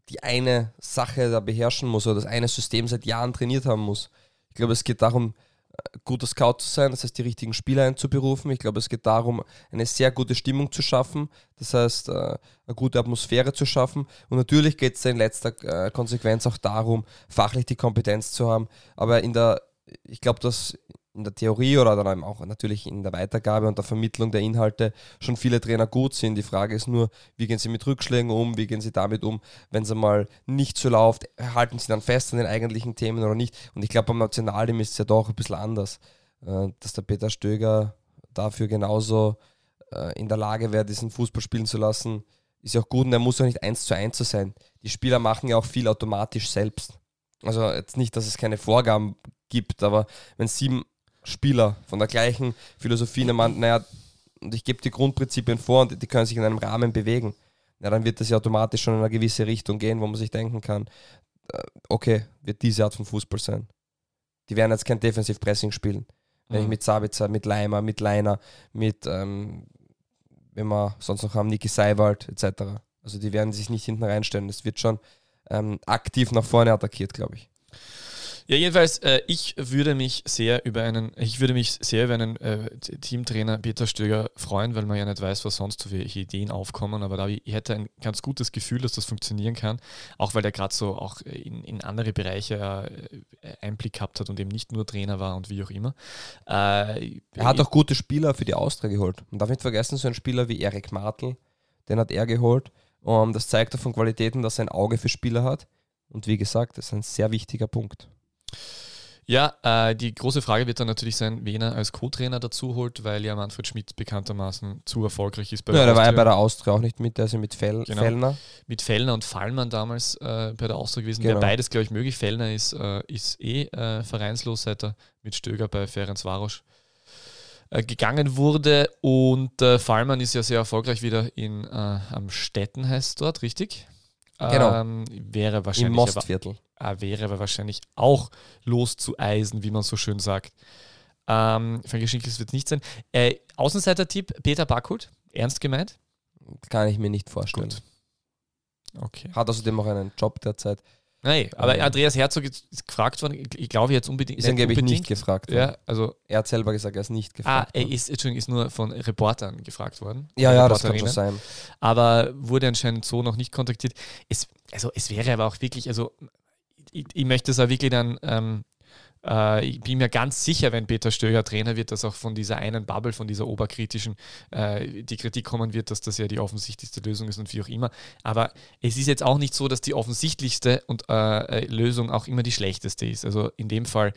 die eine Sache da beherrschen muss oder das eine System seit Jahren trainiert haben muss. Ich glaube, es geht darum, äh, guter Scout zu sein, das heißt, die richtigen Spieler einzuberufen. Ich glaube, es geht darum, eine sehr gute Stimmung zu schaffen, das heißt, äh, eine gute Atmosphäre zu schaffen. Und natürlich geht es in letzter äh, Konsequenz auch darum, fachlich die Kompetenz zu haben. Aber in der, ich glaube, dass in der Theorie oder dann auch natürlich in der Weitergabe und der Vermittlung der Inhalte schon viele Trainer gut sind. Die Frage ist nur, wie gehen sie mit Rückschlägen um, wie gehen sie damit um, wenn es einmal nicht so läuft, halten sie dann fest an den eigentlichen Themen oder nicht. Und ich glaube, beim Nationalteam ist es ja doch ein bisschen anders, äh, dass der Peter Stöger dafür genauso äh, in der Lage wäre, diesen Fußball spielen zu lassen, ist ja auch gut und er muss ja nicht eins zu eins zu sein. Die Spieler machen ja auch viel automatisch selbst. Also jetzt nicht, dass es keine Vorgaben gibt, aber wenn sieben Spieler von der gleichen Philosophie nehmen, naja, und ich gebe die Grundprinzipien vor und die können sich in einem Rahmen bewegen. Ja, dann wird das ja automatisch schon in eine gewisse Richtung gehen, wo man sich denken kann, äh, okay, wird diese Art von Fußball sein. Die werden jetzt kein Defensiv-Pressing spielen. Wenn mhm. ich mit Sabitzer, mit Leimer, mit Leiner, mit, ähm, wenn wir sonst noch haben, Niki Seiwald etc. Also die werden sich nicht hinten reinstellen. Es wird schon ähm, aktiv nach vorne attackiert, glaube ich. Ja, jedenfalls, äh, ich würde mich sehr über einen, ich würde mich sehr über einen äh, Teamtrainer Peter Stöger freuen, weil man ja nicht weiß, was sonst für Ideen aufkommen, aber da ich hätte ein ganz gutes Gefühl, dass das funktionieren kann, auch weil er gerade so auch in, in andere Bereiche äh, Einblick gehabt hat und eben nicht nur Trainer war und wie auch immer. Äh, er hat auch gute Spieler für die Austria geholt. Man darf nicht vergessen, so ein Spieler wie Erik Martel, den hat er geholt. Um, das zeigt davon Qualitäten, dass er ein Auge für Spieler hat. Und wie gesagt, das ist ein sehr wichtiger Punkt. Ja, äh, die große Frage wird dann natürlich sein, wen er als Co-Trainer dazu holt, weil ja Manfred Schmidt bekanntermaßen zu erfolgreich ist bei ja, der Ja, der war ja bei der Austria auch nicht mit, also mit Fell, genau. Fellner. Mit Fellner und Fallmann damals äh, bei der Austria gewesen. Genau. Wäre beides, glaube ich, möglich. Fellner ist, äh, ist eh äh, vereinslos, seit er mit Stöger bei Ferenc Varos äh, gegangen wurde. Und äh, Fallmann ist ja sehr erfolgreich wieder in am Städten heißt dort, richtig? Genau. Ähm, wäre wahrscheinlich Im Mostviertel. Aber, äh, wäre aber wahrscheinlich auch loszueisen, wie man so schön sagt. Ähm, Frank Schinkels wird es nicht sein. Äh, Außenseiter-Tipp: Peter Backholt. Ernst gemeint? Kann ich mir nicht vorstellen. Gut. Okay. Hat außerdem auch einen Job derzeit. Nein, aber ähm, Andreas Herzog ist gefragt worden, ich glaube jetzt unbedingt. Ist angeblich nicht gefragt worden. Ja, also er hat selber gesagt, er ist nicht gefragt. Ah, er ist, Entschuldigung, ist nur von Reportern gefragt worden. Ja, ja, das kann schon sein. Aber wurde anscheinend so noch nicht kontaktiert. Es, also es wäre aber auch wirklich, also ich, ich möchte es auch wirklich dann ähm, äh, ich bin mir ganz sicher, wenn Peter Stöger Trainer wird, dass auch von dieser einen Bubble, von dieser oberkritischen, äh, die Kritik kommen wird, dass das ja die offensichtlichste Lösung ist und wie auch immer. Aber es ist jetzt auch nicht so, dass die offensichtlichste und, äh, äh Lösung auch immer die schlechteste ist. Also in dem Fall,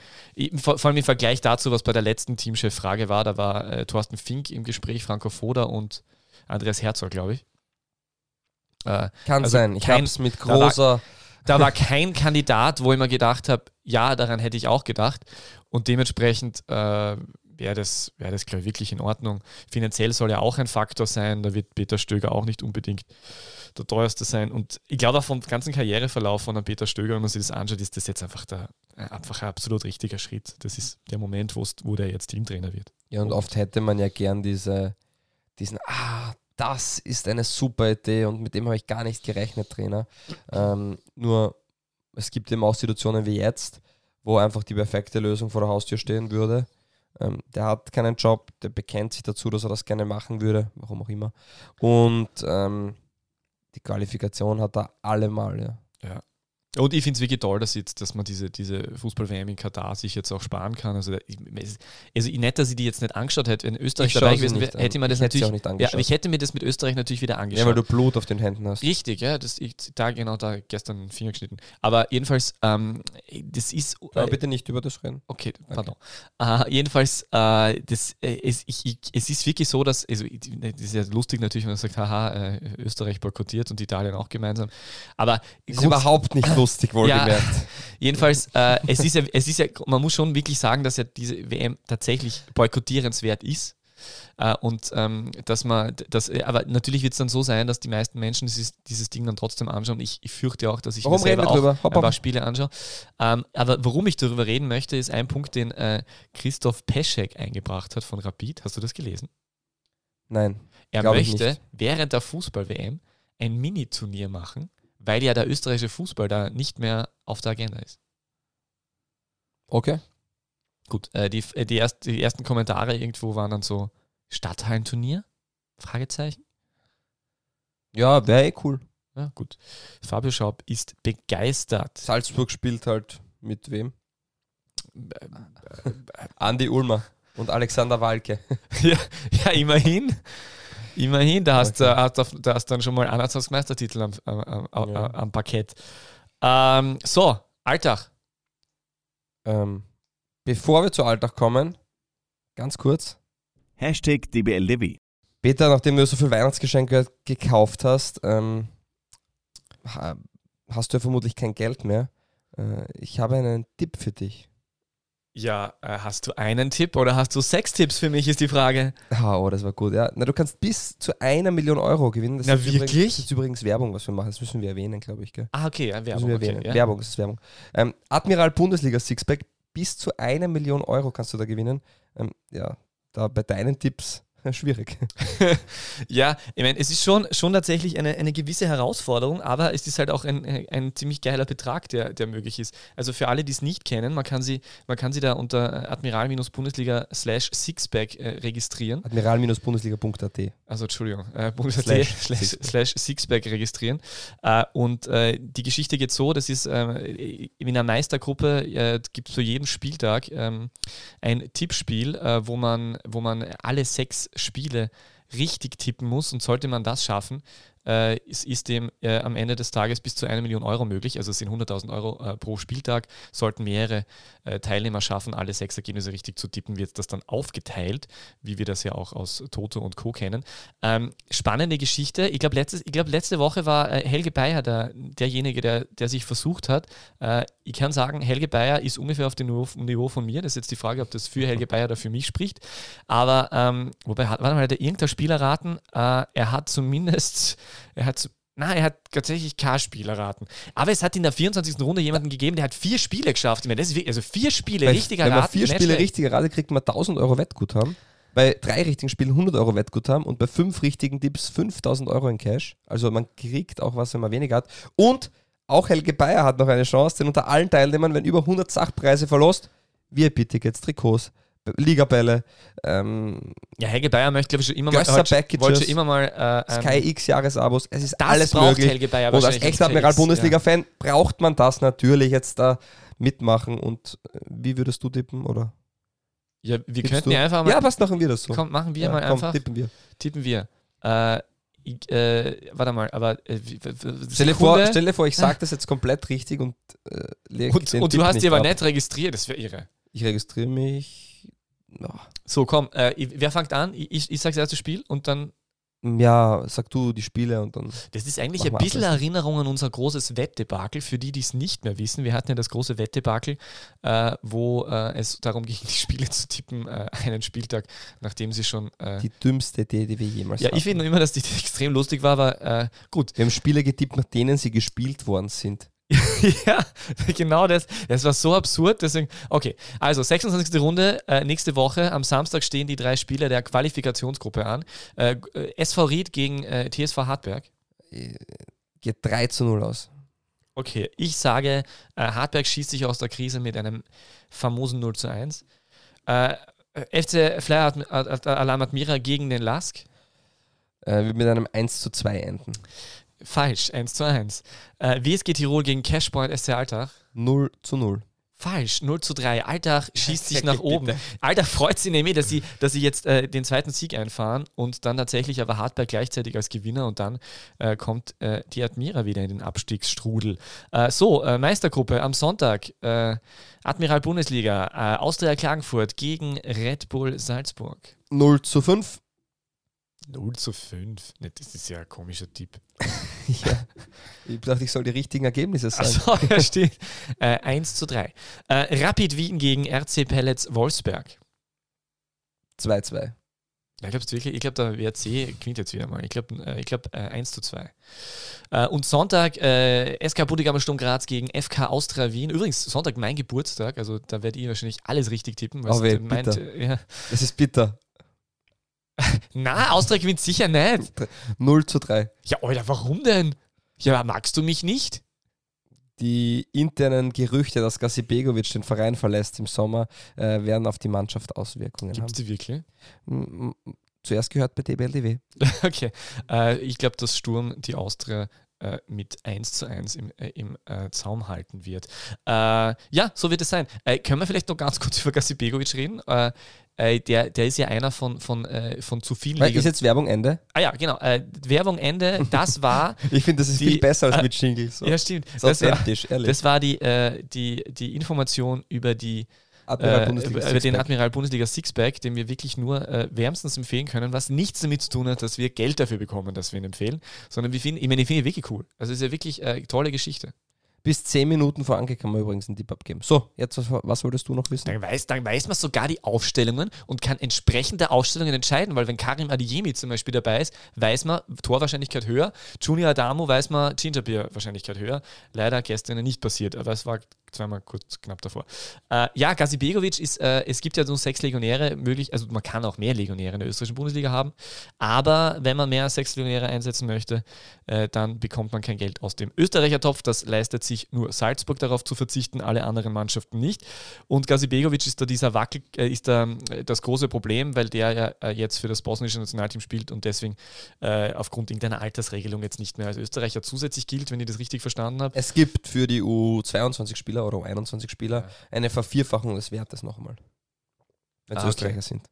vor, vor allem im Vergleich dazu, was bei der letzten Teamchef-Frage war, da war äh, Thorsten Fink im Gespräch, Franco Foda und Andreas Herzog, glaube ich. Äh, Kann also sein. Ich habe es mit großer da war kein Kandidat, wo ich mir gedacht habe, ja, daran hätte ich auch gedacht. Und dementsprechend äh, wäre das, wär das glaube ich, wirklich in Ordnung. Finanziell soll ja auch ein Faktor sein. Da wird Peter Stöger auch nicht unbedingt der teuerste sein. Und ich glaube auch vom ganzen Karriereverlauf von Peter Stöger, wenn man sich das anschaut, ist das jetzt einfach, der, einfach ein absolut richtiger Schritt. Das ist der Moment, wo der jetzt Teamtrainer wird. Ja, und oft hätte man ja gern diese, diesen, ah, das ist eine super Idee und mit dem habe ich gar nicht gerechnet, Trainer. Ähm, nur es gibt eben auch Situationen wie jetzt, wo einfach die perfekte Lösung vor der Haustür stehen würde. Ähm, der hat keinen Job, der bekennt sich dazu, dass er das gerne machen würde, warum auch immer. Und ähm, die Qualifikation hat er allemal, ja. Und ich finde es wirklich toll, dass, jetzt, dass man diese, diese Fußball-WM in Katar sich jetzt auch sparen kann. Also, ich, also nicht, dass ich die jetzt nicht angeschaut hätte, wenn Österreich Ich dabei gewesen wäre, hätte ich mir an. das Ich natürlich. auch nicht ja, angeschaut. aber ich hätte mir das mit Österreich natürlich wieder angeschaut. Ja, weil du Blut auf den Händen hast. Richtig, ja, das, ich, da genau da gestern den Finger geschnitten. Aber jedenfalls, ähm, das ist. Äh, bitte nicht über das reden. Okay, pardon. Äh, jedenfalls, äh, das, äh, es, ich, ich, es ist wirklich so, dass, also ich- das ist ja lustig natürlich, wenn man sagt, haha, äh, Österreich boykottiert und Italien auch gemeinsam. Aber Ist gut, überhaupt nicht lustig, wohlgemerkt. jedenfalls, äh, es, ist ja, es ist ja, man muss schon wirklich sagen, dass ja diese WM tatsächlich boykottierenswert ist. Äh, und ähm, dass man, das, äh, aber natürlich wird es dann so sein, dass die meisten Menschen dieses, dieses Ding dann trotzdem anschauen. Ich, ich fürchte auch, dass ich Warum mir selber auch drüber? Hopp, ein paar Spiele anschaue. Ähm, aber warum ich darüber reden möchte, ist ein Punkt, den äh, Christoph Peschek eingebracht hat von Rapid. Hast du das gelesen? Nein. Er möchte während der Fußball-WM ein Mini-Turnier machen, weil ja der österreichische Fußball da nicht mehr auf der Agenda ist. Okay. Gut, äh, die, äh, die, erst, die ersten Kommentare irgendwo waren dann so Stadthallenturnier? Fragezeichen. Ja, wäre eh cool. Ja, gut. Fabio Schaub ist begeistert. Salzburg spielt halt mit wem? Andi Ulmer und Alexander Walke. ja, ja, immerhin. Immerhin, da hast, Okay. du hast, du- da hast dann schon mal Ansatzmeistertitel am, am, am, am, Ja. am Parkett. Ähm, so, Alltag. Ähm, bevor wir zu Alltag kommen, ganz kurz. Hashtag DBLDW. Peter, nachdem du so viel Weihnachtsgeschenke gekauft hast, ähm, ha- hast du ja vermutlich kein Geld mehr. Äh, ich habe einen Tipp für dich. Ja, äh, hast du einen Tipp oder hast du sechs Tipps für mich, ist die Frage. Oh, das war gut. Ja, na, du kannst bis zu einer Million Euro gewinnen. Das Na, ist übrigens, wirklich? das ist übrigens Werbung, was wir machen. Das müssen wir erwähnen, glaube ich. Gell? Ah, okay, ja, Müssen Werbung. wir Okay, erwähnen. ja. Werbung, das ist Werbung. Ähm, Admiral Bundesliga Sixpack, bis zu einer Million Euro kannst du da gewinnen. Ähm, ja, da bei deinen Tipps schwierig. Ja, ich meine, es ist schon, schon tatsächlich eine, eine gewisse Herausforderung, aber es ist halt auch ein, ein ziemlich geiler Betrag, der, der möglich ist. Also für alle, die es nicht kennen, man kann sie, man kann sie da unter admiral-bundesliga slash Sixpack äh, registrieren. Admiral-bundesliga.at. Also Entschuldigung, äh, Slash slash, slash Sixpack registrieren. Äh, und äh, die Geschichte geht so, das ist äh, in einer Meistergruppe äh, gibt es für jeden Spieltag ähm, ein Tippspiel, äh, wo, man, wo man alle sechs Spiele richtig tippen muss und sollte man das schaffen, äh, ist, ist dem äh, am Ende des Tages bis zu einer Million Euro möglich. Also es sind 100.000 Euro äh, pro Spieltag. Sollten mehrere äh, Teilnehmer schaffen, alle sechs Ergebnisse richtig zu tippen, wird das dann aufgeteilt, wie wir das ja auch aus Toto und Co. kennen. Ähm, spannende Geschichte. Ich glaube, letztes, ich glaub, letzte Woche war äh, Helge Bayer der, derjenige, der, der sich versucht hat. Äh, ich kann sagen, Helge Bayer ist ungefähr auf dem Niveau, Niveau von mir. Das ist jetzt die Frage, ob das für Helge Bayer oder für mich spricht. Aber, ähm, wobei, hat, warte mal, hat er irgendein Spiel erraten? Er hat zumindest, er hat, Nein, er hat tatsächlich K-Spiel erraten. Aber es hat in der 24. Runde jemanden gegeben, der hat vier Spiele geschafft. Ich meine, das ist wirklich, also vier Spiele Weil, richtig wenn man erraten. vier Spiele schlecht. richtig erratet, kriegt man 1000 Euro Wettguthaben. Bei drei richtigen Spielen 100 Euro Wettguthaben und bei fünf richtigen Tipps 5000 Euro in Cash. Also man kriegt auch was, wenn man weniger hat. Und auch Helge Bayer hat noch eine Chance, denn unter allen Teilnehmern werden über 100 Sachpreise verlost. VIP-Tickets, Trikots, Ligabälle, ähm, Ja, Helge Bayer möchte, glaube ich, schon immer mal, Gösser wollte, immer mal äh, ähm, Sky X Jahresabos. Es ist alles braucht möglich. Helge Bayer Und als echter Admiral Bundesliga-Fan braucht man das natürlich jetzt da mitmachen. Und äh, wie würdest du tippen? Oder? Ja, ja wir Tippst könnten ja einfach mal. Ja, was machen wir das so? komm, machen wir Ja, mal komm, einfach. tippen wir. Tippen wir. Äh, ich, äh, warte mal, aber äh, Stell dir, vor, stell dir vor, ich sage das jetzt komplett richtig und äh, und, und du hast dich aber ab. nicht registriert, das wäre irre. Ich registriere mich. Ja. So, komm, äh, wer fängt an? Ich, ich, ich sage das erste Spiel und dann. ja, sag du die Spiele und dann. Das ist eigentlich ein bisschen abwechselnd. Erinnerung an unser großes Wettdebakel. Für die, die es nicht mehr wissen, wir hatten ja das große Wettdebakel, äh, wo äh, es darum ging, die Spiele zu tippen, äh, einen Spieltag, nachdem sie schon. Äh, Die dümmste Idee, die wir jemals ja, hatten. ich finde immer, dass die extrem lustig war, aber äh, gut. Wir haben Spiele getippt, nach denen sie gespielt worden sind. ja, genau das. Das war so absurd. Deswegen, okay, also 26. Runde. Äh, nächste Woche am Samstag stehen die drei Spiele der Qualifikationsgruppe an. Äh, SV Ried gegen äh, TSV Hartberg. Äh, Geht 3 zu 0 aus. Okay, ich sage, äh, Hartberg schießt sich aus der Krise mit einem famosen 0 zu 1. Äh, FC Flyer Alam Admira gegen den Lask. Äh, wird mit einem 1 zu 2 enden. Falsch, 1 zu 1. Äh, WSG Tirol gegen Cashpoint SC Alltag. 0 zu 0. Falsch, 0 zu 3. Alltag schießt sich nach bitte. oben. Alltag freut sich nämlich, dass sie, dass sie jetzt äh, den zweiten Sieg einfahren und dann tatsächlich aber Hartberg gleichzeitig als Gewinner und dann äh, kommt äh, die Admira wieder in den Abstiegsstrudel. Äh, so, äh, Meistergruppe am Sonntag. Äh, Admiral Bundesliga, Austria Klagenfurt gegen Red Bull Salzburg. 0 zu 5. 0 zu 5. Das ist ja ein komischer Tipp. Ja. Ich dachte, ich soll die richtigen Ergebnisse sagen. Achso, ja, steht. Äh, 1 zu 3. Äh, Rapid Wien gegen RC Pellets Wolfsberg. 2-2. Ja, glaubst du wirklich? Ich glaube, der WRC gewinnt jetzt wieder mal. Ich glaube, äh, ich glaub, äh, 1 zu 2. Äh, und Sonntag äh, SK Bundegammer Sturm Graz gegen FK Austria Wien. Übrigens, Sonntag mein Geburtstag, also da werdet ihr wahrscheinlich alles richtig tippen. Oh weh, meint, bitter. äh, ja. Das ist bitter. Na, Austria gewinnt sicher nicht. 0 zu 3. Ja, Alter, warum denn? Ja, magst du mich nicht? Die internen Gerüchte, dass Gasi Begovic den Verein verlässt im Sommer, äh, werden auf die Mannschaft Auswirkungen Gibt es haben. die wirklich? M- Zuerst gehört bei DBLDW. Okay. Äh, ich glaube, dass Sturm die Austria äh, mit 1 zu 1 im, äh, im äh, Zaum halten wird. Äh, ja, so wird es sein. Äh, können wir vielleicht noch ganz kurz über Gasi Begovic reden? Äh, der, der ist ja einer von, von, von zu vielen Weil. Ist jetzt Werbung Ende? Ah ja, genau. Werbung Ende. Das war. Ich finde, das ist Die- viel besser als mit Jingle. So. ja, stimmt. ist Das war, ehrlich. das war die, die, die Information über die Admiral äh, Bundesliga über den Sixpack. Admiral Bundesliga Sixpack, den wir wirklich nur äh, wärmstens empfehlen können, was nichts damit zu tun hat, dass wir Geld dafür bekommen, dass wir ihn empfehlen, sondern wir finden, ich meine, ich finde ihn wirklich cool. Also es ist ja wirklich eine tolle Geschichte. Bis 10 Minuten vor Anke kann man übrigens einen Tipp abgeben. So, jetzt was, was wolltest du noch wissen? Dann weiß, dann weiß man sogar die Aufstellungen und kann entsprechend der Aufstellungen entscheiden, weil wenn Karim Adiyemi zum Beispiel dabei ist, weiß man Torwahrscheinlichkeit höher, Junior Adamo weiß man Gingerbeer Wahrscheinlichkeit höher. Leider gestern nicht passiert, aber es war zweimal kurz knapp davor. Äh, ja, Gazi Begovic ist, äh, es gibt ja nur sechs Legionäre möglich, also man kann auch mehr Legionäre in der österreichischen Bundesliga haben, aber wenn man mehr als sechs Legionäre einsetzen möchte, äh, dann bekommt man kein Geld aus dem Österreicher Topf. Das leistet sich nur Salzburg darauf zu verzichten, alle anderen Mannschaften nicht. Und Gazi Begovic ist da dieser Wackel, äh, ist da äh, das große Problem, weil der ja äh, jetzt für das bosnische Nationalteam spielt und deswegen aufgrund irgendeiner Altersregelung jetzt nicht mehr als Österreicher zusätzlich gilt, wenn ich das richtig verstanden habe. Es gibt für die U22-Spieler oder U21-Spieler eine Vervierfachung des Wertes nochmal. Wenn es Ah, okay. Österreicher sind.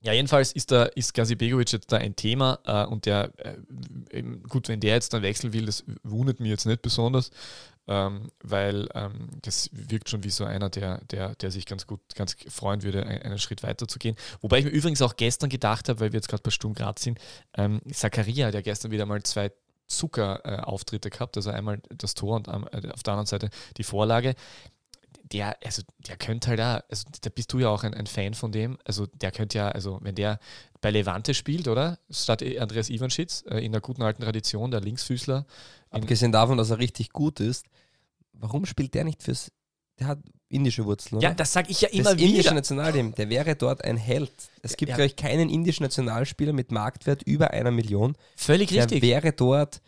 Ja, jedenfalls ist, da, ist Gazi Begovic jetzt da ein Thema äh, und der, äh, gut, wenn der jetzt dann wechseln will, das wundert mich jetzt nicht besonders, ähm, weil ähm, das wirkt schon wie so einer, der, der, der sich ganz gut, ganz freuen würde, ein- einen Schritt weiter zu gehen. Wobei ich mir übrigens auch gestern gedacht habe, weil wir jetzt gerade bei Sturm Graz sind, ähm, Zakaria, der gestern wieder mal zwei Zucker-Auftritte gehabt, also einmal das Tor und äh, auf der anderen Seite die Vorlage. Der, also der könnte halt auch, also da bist du ja auch ein, ein Fan von dem, also der könnte ja, also wenn der bei Levante spielt, oder? Statt Andreas Ivanschitz, äh, in der guten alten Tradition, der Linksfüßler. In, Abgesehen davon, dass er richtig gut ist, warum spielt der nicht fürs. Der hat indische Wurzeln, oder? ja, das sage ich ja das immer indische wieder. Nationalteam, der wäre dort ein Held. Es gibt, Ja. glaube ich, keinen indischen Nationalspieler mit Marktwert über einer Million. Völlig Der richtig. wäre dort,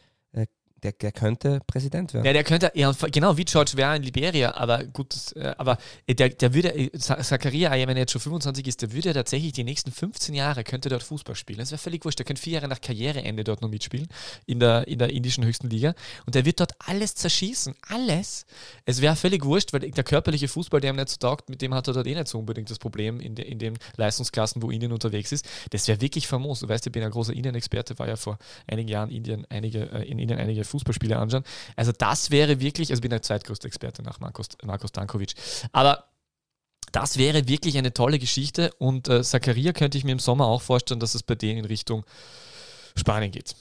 der, der könnte Präsident werden. Ja, der könnte, ja, genau wie George Weah in Liberia, aber gut, äh, aber äh, der, der würde, äh, Zakaria, wenn er jetzt schon 25 ist, der würde tatsächlich die nächsten 15 Jahre, könnte dort Fußball spielen. Das wäre völlig wurscht, der könnte vier Jahre nach Karriereende dort noch mitspielen, in der, in der indischen höchsten Liga und der wird dort alles zerschießen, alles. Es wäre völlig wurscht, weil der körperliche Fußball, der ihm nicht so taugt, mit dem hat er dort eh nicht so unbedingt das Problem in, de, in den Leistungsklassen, wo Indien unterwegs ist. Das wäre wirklich famos. Du weißt, ich bin ein großer Indien-Experte, war ja vor einigen Jahren Indien einige, in Indien einige Fußballspiele anschauen. Also das wäre wirklich, also ich bin der zweitgrößte Experte nach Markus, Markus Dankovic. Aber das wäre wirklich eine tolle Geschichte und äh, Zakaria könnte ich mir im Sommer auch vorstellen, dass es bei denen in Richtung Spanien geht.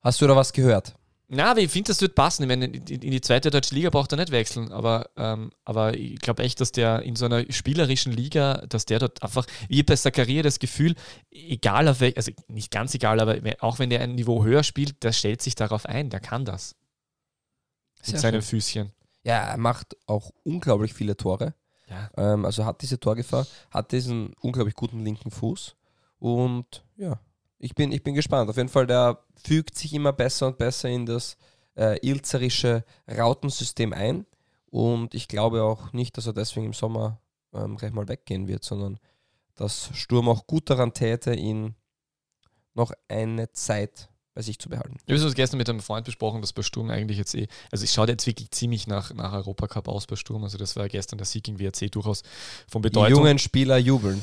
Hast du da was gehört? Na, aber ich finde, das wird passen. Ich meine, in die zweite deutsche Liga braucht er nicht wechseln, aber, ähm, aber ich glaube echt, dass der in so einer spielerischen Liga, dass der dort einfach, wie bei Zakaria das Gefühl, egal auf welch, also nicht ganz egal, aber auch wenn der ein Niveau höher spielt, der stellt sich darauf ein, der kann das. Sehr mit seinen schön. Füßchen. Ja, er macht auch unglaublich viele Tore. Ja. Ähm, also hat diese Torgefahr, hat diesen unglaublich guten linken Fuß. Und ja, ich bin, ich bin gespannt. Auf jeden Fall, der fügt sich immer besser und besser in das äh, ilzerische Rautensystem ein. Und ich glaube auch nicht, dass er deswegen im Sommer ähm, gleich mal weggehen wird, sondern dass Sturm auch gut daran täte, ihn noch eine Zeit bei sich zu behalten. Ich habe es gestern mit einem Freund besprochen, dass bei Sturm eigentlich jetzt eh, also es schaut jetzt wirklich ziemlich nach, nach Europacup aus bei Sturm. Also das war gestern der Sieg gegen WRC durchaus von Die Bedeutung. jungen Spieler jubeln.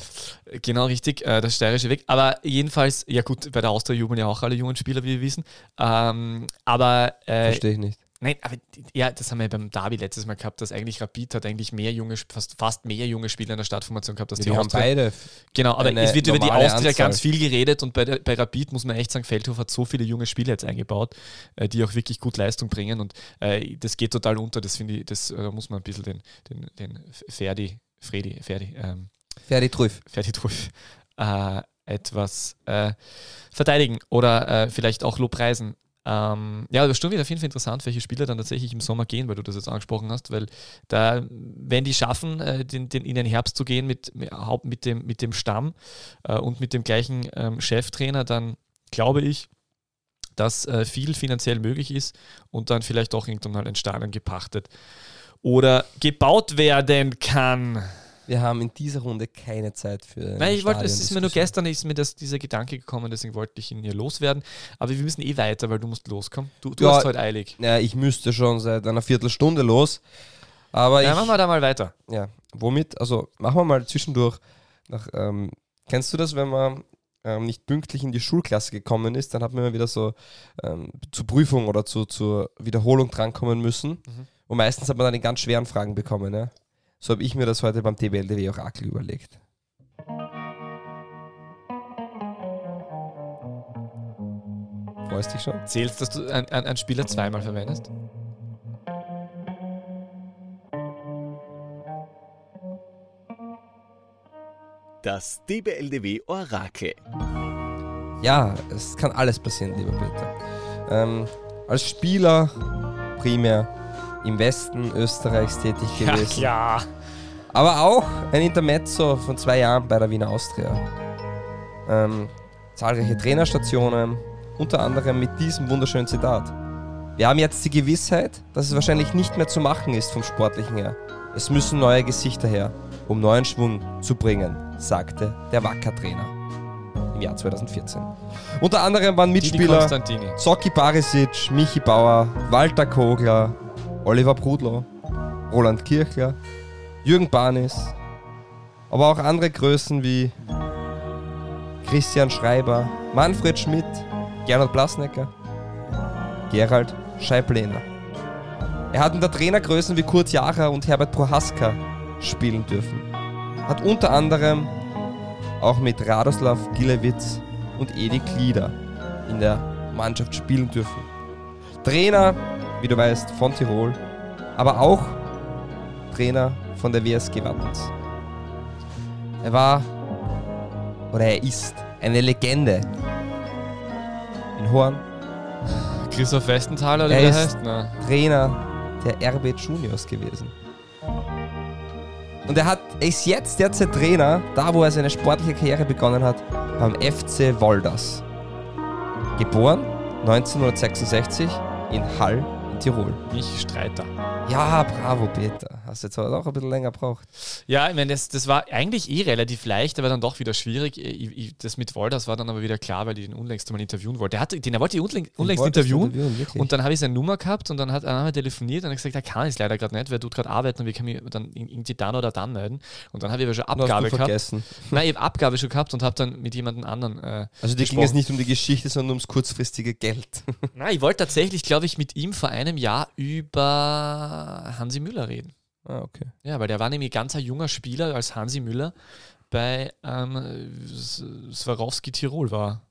Genau, richtig, äh, das steirische Weg. Aber jedenfalls, ja gut, bei der Austria jubeln ja auch alle jungen Spieler, wie wir wissen. Ähm, aber äh, Verstehe ich nicht. Nein, aber ja, das haben wir beim Derby letztes Mal gehabt, dass eigentlich Rapid hat eigentlich mehr junge, fast, fast mehr junge Spieler in der Startformation gehabt als Die, die, haben beide. Genau, aber es wird über die Austria Anzahl. ganz viel geredet und bei, bei Rapid muss man echt sagen, Feldhof hat so viele junge Spieler jetzt eingebaut, äh, die auch wirklich gut Leistung bringen und äh, das geht total unter. Das finde ich, das äh, muss man ein bisschen den, den, den Ferdi, Fredi, Ferdi, ähm, Ferdi Trüff. Ferdi Truff, äh, etwas äh, verteidigen oder äh, vielleicht auch lobpreisen. Ähm, ja, das Sturm wird auf jeden Fall interessant, welche Spieler dann tatsächlich im Sommer gehen, weil du das jetzt angesprochen hast, weil da, wenn die schaffen, äh, den, den, in den Herbst zu gehen mit, mit, dem, mit dem Stamm äh, und mit dem gleichen ähm, Cheftrainer, dann glaube ich, dass äh, viel finanziell möglich ist und dann vielleicht auch irgendwann mal ein Stadion gepachtet oder gebaut werden kann. Wir haben in dieser Runde keine Zeit für. Weil ich wollte, es ist mir nur gestern ist mir das, dieser Gedanke gekommen, deswegen wollte ich ihn hier loswerden. Aber wir müssen eh weiter, weil du musst loskommen. Du, du Ja, hast heute eilig. Ja, ich müsste schon seit einer Viertelstunde los. Aber Ja, ich. machen wir da mal weiter. Ja, womit? Also machen wir mal zwischendurch. Nach, ähm, kennst du das, wenn man ähm, nicht pünktlich in die Schulklasse gekommen ist, dann hat man immer wieder so ähm, zur Prüfung oder zu, zur Wiederholung drankommen müssen. Mhm. Und meistens hat man dann die ganz schweren Fragen bekommen. Ja? So habe ich mir das heute beim TBLDW Orakel überlegt. Freust dich schon? Zählst, dass du einen ein Spieler zweimal verwendest? Das DBLDW Orakel. Ja, es kann alles passieren, lieber Peter. Ähm, als Spieler primär im Westen Österreichs tätig gewesen. ja. Aber auch ein Intermezzo von zwei Jahren bei der Wiener Austria. Ähm, zahlreiche Trainerstationen, unter anderem mit diesem wunderschönen Zitat. Wir haben jetzt die Gewissheit, dass es wahrscheinlich nicht mehr zu machen ist vom Sportlichen her. Es müssen neue Gesichter her, um neuen Schwung zu bringen, sagte der Wacker-Trainer im Jahr 2014. Unter anderem waren Mitspieler. Zocki Barisic, Michi Bauer, Walter Kogler, Oliver Brudlow, Roland Kirchler, Jürgen Barnis, aber auch andere Größen wie Christian Schreiber, Manfred Schmidt, Gernot Blasnecker, Gerald Scheiblener. Er hat unter Trainergrößen wie Kurt Jacher und Herbert Prohaska spielen dürfen. Hat unter anderem auch mit Radoslav Gilewitz und Edi Klieder in der Mannschaft spielen dürfen. Trainer, wie du weißt, von Tirol, aber auch Trainer von der WSG Wattens. Er war oder er ist eine Legende in Horn, Christoph Westenthaler, oder Er wie der heißt? Na. Trainer der RB Juniors gewesen. Und er hat, er ist jetzt derzeit Trainer, da wo er seine sportliche Karriere begonnen hat, beim FC Wolders. Geboren 1966 in Hall in Tirol. Nicht Streiter. Ja, bravo, Peter. Hast jetzt aber auch ein bisschen länger gebraucht. Ja, ich meine, das, das war eigentlich eh relativ leicht, aber dann doch wieder schwierig. Ich, ich, das mit Wolders war dann aber wieder klar, weil ich den unlängst mal interviewen wollte. Der hatte, den er wollte ich unlängst, unlängst du interviewen. wirklich? Und dann habe ich seine Nummer gehabt und dann hat, haben wir telefoniert und er hat gesagt, er kann es leider gerade nicht, weil er tut gerade arbeiten und wir können mich dann irgendwie dann oder dann melden. Und dann habe ich aber schon du Abgabe gehabt. vergessen. Nein, ich habe Abgabe schon gehabt und habe dann mit jemandem anderen. Äh, Also dir ging es nicht um die Geschichte, sondern ums kurzfristige Geld. Nein, ich wollte tatsächlich, glaube ich, mit ihm vor einem Jahr über Hansi Müller reden. Ah, okay. Ja, weil der war nämlich ganz ein junger Spieler als Hansi Müller bei ähm, Swarovski Tirol war.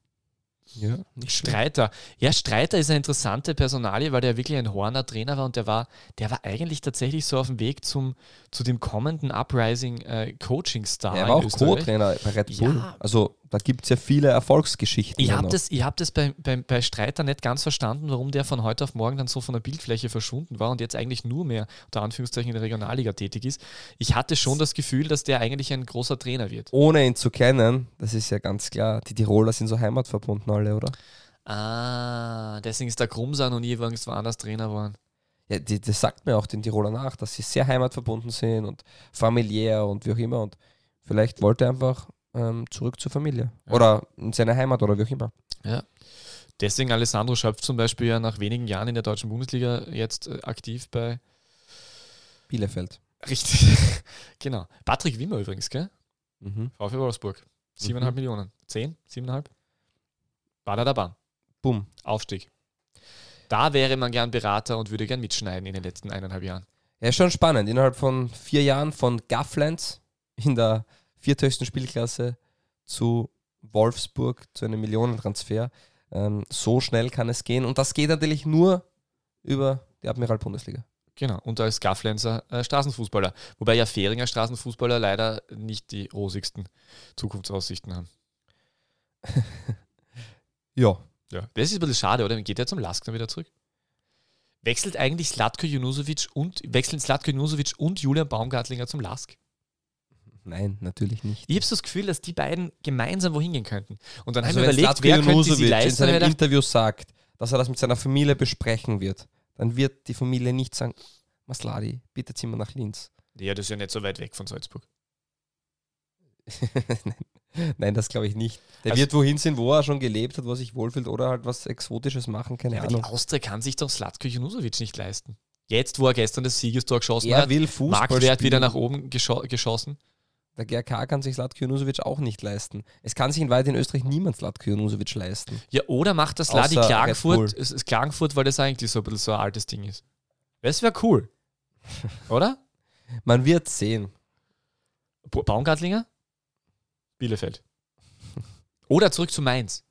Ja, Streiter. Ja, Streiter ist eine interessante Personalie, weil der wirklich ein Horner Trainer war und der war, der war eigentlich tatsächlich so auf dem Weg zum, zu dem kommenden Uprising äh, Coaching Star. Er war auch. Co-Trainer bei Red Bull. Ja. Also da gibt es ja viele Erfolgsgeschichten. Ich habe das, ich hab das bei, bei, bei Streiter nicht ganz verstanden, warum der von heute auf morgen dann so von der Bildfläche verschwunden war und jetzt eigentlich nur mehr unter Anführungszeichen in der Regionalliga tätig ist. Ich hatte schon das Gefühl, dass der eigentlich ein großer Trainer wird. Ohne ihn zu kennen, das ist ja ganz klar, die Tiroler sind so heimatverbunden alle, oder? Ah, deswegen ist der noch nie übrigens woanders Trainer geworden. Ja, die, das sagt mir auch den Tiroler nach, dass sie sehr heimatverbunden sind und familiär und wie auch immer. Und vielleicht wollte er einfach ähm, zurück zur Familie. Ja. Oder in seine Heimat oder wie auch immer. Deswegen Alessandro Schöpf zum Beispiel ja nach wenigen Jahren in der deutschen Bundesliga jetzt äh, aktiv bei. Bielefeld. Richtig. genau. Patrick Wimmer übrigens, gell? Mhm. VfL Wolfsburg. Siebeneinhalb Mhm. Millionen. Zehn? Siebeneinhalb? War da dabei. Bumm. Aufstieg. Da wäre man gern Berater und würde gern mitschneiden in den letzten eineinhalb Jahren. Ja, ist schon spannend. Innerhalb von vier Jahren von Gafflands in der vierthöchsten Spielklasse zu Wolfsburg zu einem Millionentransfer. Ähm, so schnell kann es gehen. Und das geht natürlich nur über die Admiral Bundesliga. Genau. Und als Gafflenser äh, Straßenfußballer. Wobei ja Fähringer Straßenfußballer leider nicht die rosigsten Zukunftsaussichten haben. Ja. Ja. Das ist ein bisschen schade, oder? Dann geht er zum Lask dann wieder zurück. Wechselt eigentlich Slatko Junusovic und wechseln Slatko Junusovic und Julian Baumgartlinger zum Lask? Nein, natürlich nicht. Ich habe so das Gefühl, dass die beiden gemeinsam wohin gehen könnten. Und dann Also haben wir wenn überlegt, wer könnte sie Junusovic in leisten. seinem Interview sagt, dass er das mit seiner Familie besprechen wird, dann wird die Familie nicht sagen, Masladi, bitte zieh mal nach Linz. ja, das ist ja nicht so weit weg von Salzburg. Nein, das glaube ich nicht. Der Also- wird wohin sind, wo er schon gelebt hat, wo er sich wohlfühlt oder halt was Exotisches machen, keine Ja, aber die Ahnung. Austria kann sich doch Slatko Junusovic nicht leisten. Jetzt, wo er gestern das Siegestor geschossen Er hat, will Fußball Marktwert wieder spielen. nach oben gescho geschossen. Der GRK kann sich Slatko Junusovic auch nicht leisten. Es kann sich in weit in Österreich niemand Slatko Junusovic leisten. Ja, oder macht das Ladi Klagenfurt, es ist Klagenfurt, weil das eigentlich so ein bisschen so ein altes Ding ist. Das wäre cool. oder? Man wird sehen. Ba- Baumgartlinger? Bielefeld. Oder zurück zu Mainz.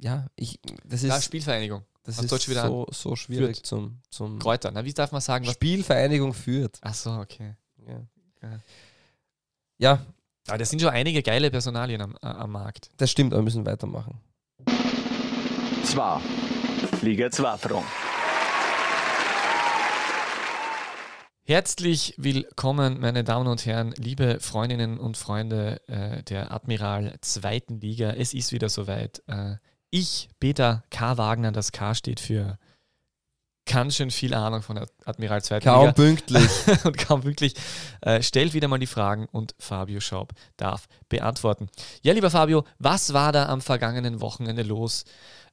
Ja, ich, das Ja, ist, Spielvereinigung. das auf ist Deutsch wieder so, so schwierig zum, zum Kräuter. Na, wie darf man sagen? Was? Spielvereinigung führt. Ach so, okay. Ja. Ja. ja, Aber das sind schon einige geile Personalien am, äh, am Markt. das stimmt, aber wir müssen weitermachen. Zwar. Liga 2 Front. Herzlich willkommen, meine Damen und Herren, liebe Freundinnen und Freunde äh, der Admiral zweiten Liga. Es ist wieder soweit. Äh, ich, Peter K. Wagner, das K steht für ganz schön viel Ahnung von Admiral zweiten Kaum pünktlich. und kaum wirklich, äh, stellt wieder mal die Fragen und Fabio Schaub darf beantworten. Ja, lieber Fabio, was war da am vergangenen Wochenende los?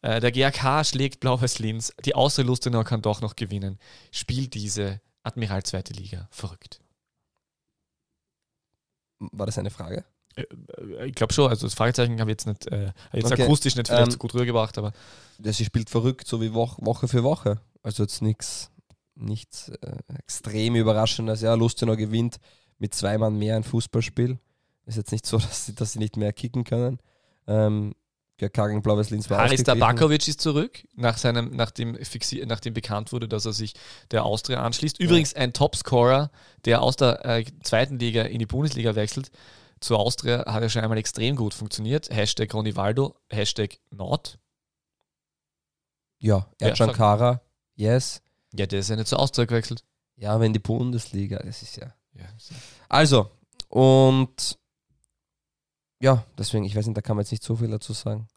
Äh, der GAK schlägt Blau-Weiß Linz, die Austria Lustenau kann doch noch gewinnen. Spielt diese Admiral zweite Liga verrückt? War das eine Frage? Äh, Ich glaube schon, also das Fragezeichen habe ich jetzt nicht, äh, jetzt Okay, akustisch nicht vielleicht ähm, so gut rübergebracht, aber Ja, sie spielt verrückt, so wie Woche, Woche für Woche. Also jetzt nichts nichts äh, extrem überraschendes. Ja, Lustenau gewinnt mit zwei Mann mehr ein Fußballspiel. Ist jetzt nicht so, dass sie, dass sie nicht mehr kicken können. Ähm, GK gegen Blaues Linz war Haris ausgeglichen. Tabakovic ist zurück, nach seinem, nachdem, fixi- nachdem bekannt wurde, dass er sich der Austria anschließt. Übrigens ein Topscorer, der aus der äh, zweiten Liga in die Bundesliga wechselt. Zur Austria hat er schon einmal extrem gut funktioniert. Hashtag Ronivaldo, Hashtag Not. Ja, Ja, Ercan sag. Kara, yes. Ja, der ist ja nicht zur Austria gewechselt. Ja, aber in die Bundesliga, das ist ja. Ja. Also, und ja, deswegen, ich weiß nicht, da kann man jetzt nicht so viel dazu sagen.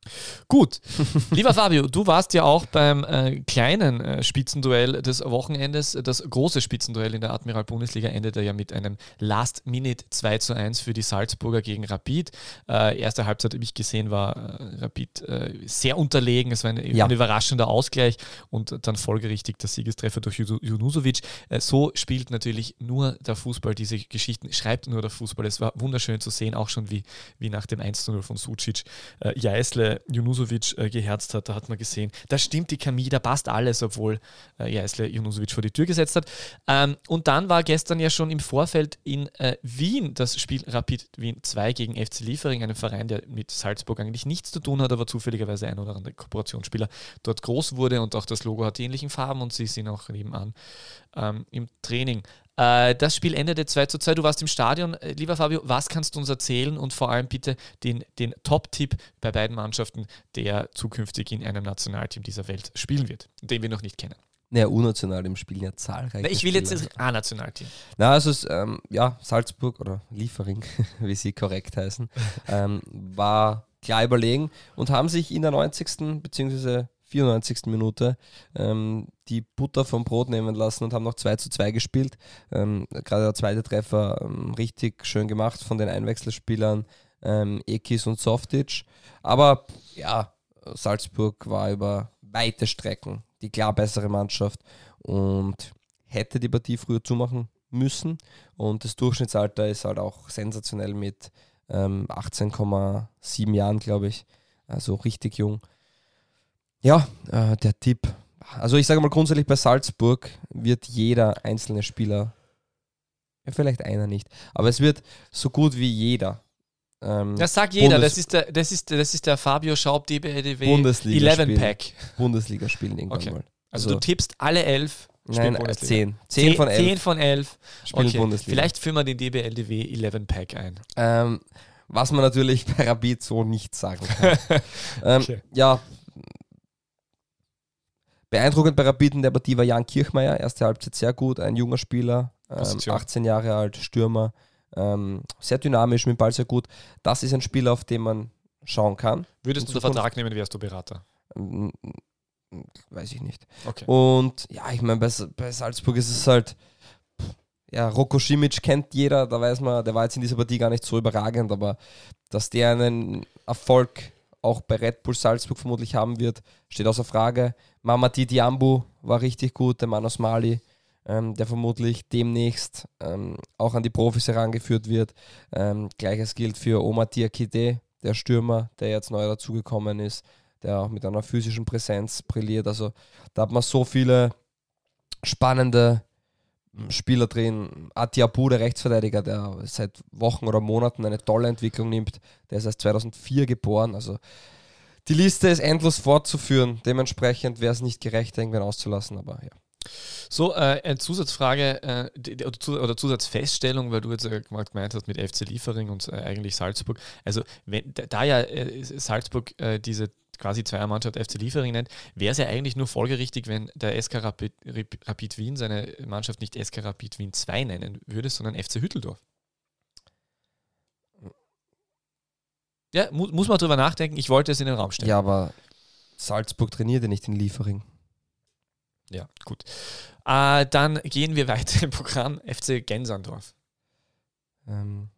Gut, lieber Fabio, du warst ja auch beim äh, kleinen äh, Spitzenduell des Wochenendes. Das große Spitzenduell in der Admiral Bundesliga endete ja mit einem Last-Minute 2 zu 1 für die Salzburger gegen Rapid. Äh, erste Halbzeit, wie ich gesehen war, äh, Rapid äh, sehr unterlegen. Es war ein, Ja. ein überraschender Ausgleich und dann folgerichtig der Siegestreffer durch Ju- Junusovic. Äh, so spielt natürlich nur der Fußball diese Geschichten, schreibt nur der Fußball. Es war wunderschön zu sehen, auch schon wie, wie nach dem 1 zu 0 von Sucic äh, Jeißle Junusovic äh, geherzt hat, da hat man gesehen, da stimmt die Chemie, da passt alles, obwohl äh, Jeißle Junusovic vor die Tür gesetzt hat. Ähm, und dann war gestern ja schon im Vorfeld in äh, Wien das Spiel Rapid Wien 2 gegen FC Liefering, einem Verein, der mit Salzburg eigentlich nichts zu tun hat, aber zufälligerweise ein oder andere Kooperationsspieler dort groß wurde und auch das Logo hat die ähnlichen Farben und sie sind auch nebenan ähm, im Training. Äh, das Spiel endete 2 zu 2. Du warst im Stadion. Äh, Lieber Fabio, was kannst du uns erzählen und vor allem bitte den, den Top-Tipp bei beiden Mannschaften, der zukünftig in einem Nationalteam dieser Welt spielen wird, den wir noch nicht kennen? Naja, unational im Spiel ja zahlreich. Ich will jetzt das A-Nationalteam. Na, also es, ähm, ja, Salzburg oder Liefering, wie sie korrekt heißen, ähm, war klar überlegen und haben sich in der 90. bzw. 94. Minute ähm, die Butter vom Brot nehmen lassen und haben noch 2 zu 2 gespielt. Ähm, Gerade der zweite Treffer ähm, richtig schön gemacht von den Einwechselspielern ähm, Ekis und Softic. Aber ja, Salzburg war über weite Strecken die klar bessere Mannschaft und hätte die Partie früher zumachen müssen. Und das Durchschnittsalter ist halt auch sensationell mit ähm, 18,7 Jahren, glaube ich. Also richtig jung. Ja, äh, der Tipp. Also ich sage mal grundsätzlich bei Salzburg wird jeder einzelne Spieler, ja vielleicht einer nicht, aber es wird so gut wie jeder. Ähm, das sagt jeder, Bundes das ist, der, das, ist, das ist der Fabio Schaub DBLDW Bundesliga 11 Pack. Bundesliga spielen irgendwann okay. mal. Also, also, du tippst alle elf Nein, äh, zehn. Zehn von elf. Zehn von elf. Spielen okay. Bundesliga. Vielleicht führen wir den DBLDW 11 Pack ein. Ähm, was man natürlich bei Rapid so nicht sagen kann. ähm, okay. Ja, beeindruckend bei Rapid in der Partie war Jan Kirchmeier. Erste Halbzeit sehr gut, ein junger Spieler, ähm, 18 Jahre alt, Stürmer. Ähm, sehr dynamisch, mit dem Ball sehr gut. Das ist ein Spieler, auf den man schauen kann. Würdest du den Vertrag nehmen, wärst du Berater? Ähm, weiß ich nicht. Okay. Und ja, ich meine, bei, bei, Salzburg ist es halt, ja, Roko Simic kennt jeder, da weiß man, der war jetzt in dieser Partie gar nicht so überragend, aber dass der einen Erfolg auch bei Red Bull Salzburg vermutlich haben wird, steht außer Frage. Mamadi Diambu war richtig gut, der Mann aus Mali, ähm, der vermutlich demnächst ähm, auch an die Profis herangeführt wird. Ähm, Gleiches gilt für Omar Diakite, der Stürmer, der jetzt neu dazugekommen ist der auch mit einer physischen Präsenz brilliert. Also da hat man so viele spannende Spieler drin. Atiabu, der Rechtsverteidiger, der seit Wochen oder Monaten eine tolle Entwicklung nimmt. Der ist erst 2004 geboren. Also die Liste ist endlos fortzuführen. Dementsprechend wäre es nicht gerecht, irgendwen auszulassen, aber ja. So, äh, eine Zusatzfrage äh, oder Zusatzfeststellung, weil du jetzt äh, gemeint hast mit FC Liefering und äh, eigentlich Salzburg. Also, wenn, da ja äh, Salzburg äh, diese quasi Zweiermannschaft FC Liefering nennt, wäre es ja eigentlich nur folgerichtig, wenn der SK Rapid, Rapid Wien seine Mannschaft nicht SK Rapid Wien 2 nennen würde, sondern FC Hütteldorf. Ja, mu muss man drüber nachdenken. Ich wollte es in den Raum stellen. Ja, aber Salzburg trainiert ja nicht in Liefering. Ja, gut. Äh, dann gehen wir weiter im Programm FC Gensandorf. Ähm,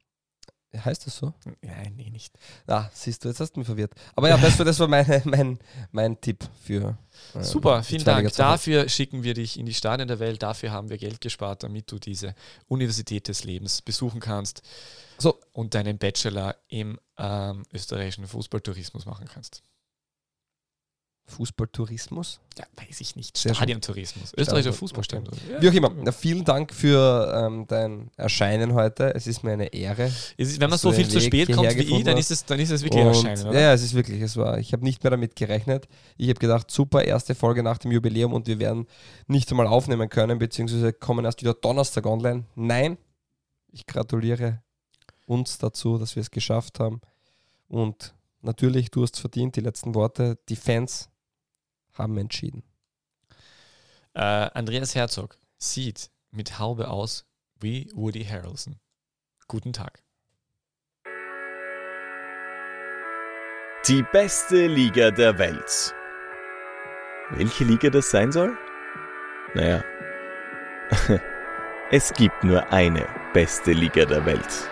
Heißt das so? Nein, nee, nicht. Ah, siehst du, jetzt hast du mich verwirrt. Aber ja, das, das war meine, mein, mein Tipp für. Äh, Super, vielen Dank. Dafür schicken wir dich in die Stadien der Welt. Dafür haben wir Geld gespart, damit du diese Universität des Lebens besuchen kannst so. und deinen Bachelor im ähm, österreichischen Fußballtourismus machen kannst. Fußballtourismus? Ja, weiß ich nicht. Stadientourismus. Österreichischer Fußballstadion. Ja. Wie auch immer. Na, vielen Dank für ähm, dein Erscheinen heute. Es ist mir eine Ehre. Ist, wenn man so viel zu spät kommt wie ich, dann ist, es, dann ist es wirklich Und, Erscheinen, oder? Ja, es ist wirklich. Es war, ich habe nicht mehr damit gerechnet. Ich habe gedacht, super, erste Folge nach dem Jubiläum und wir werden nicht einmal aufnehmen können, beziehungsweise kommen erst wieder Donnerstag online. Nein, ich gratuliere uns dazu, dass wir es geschafft haben. Und natürlich, du hast verdient, die letzten Worte. Die Fans haben entschieden. Äh, Andreas Herzog sieht mit Haube aus wie Woody Harrelson. Guten Tag. Die beste Liga der Welt. Welche Liga das sein soll? Naja, es gibt nur eine beste Liga der Welt.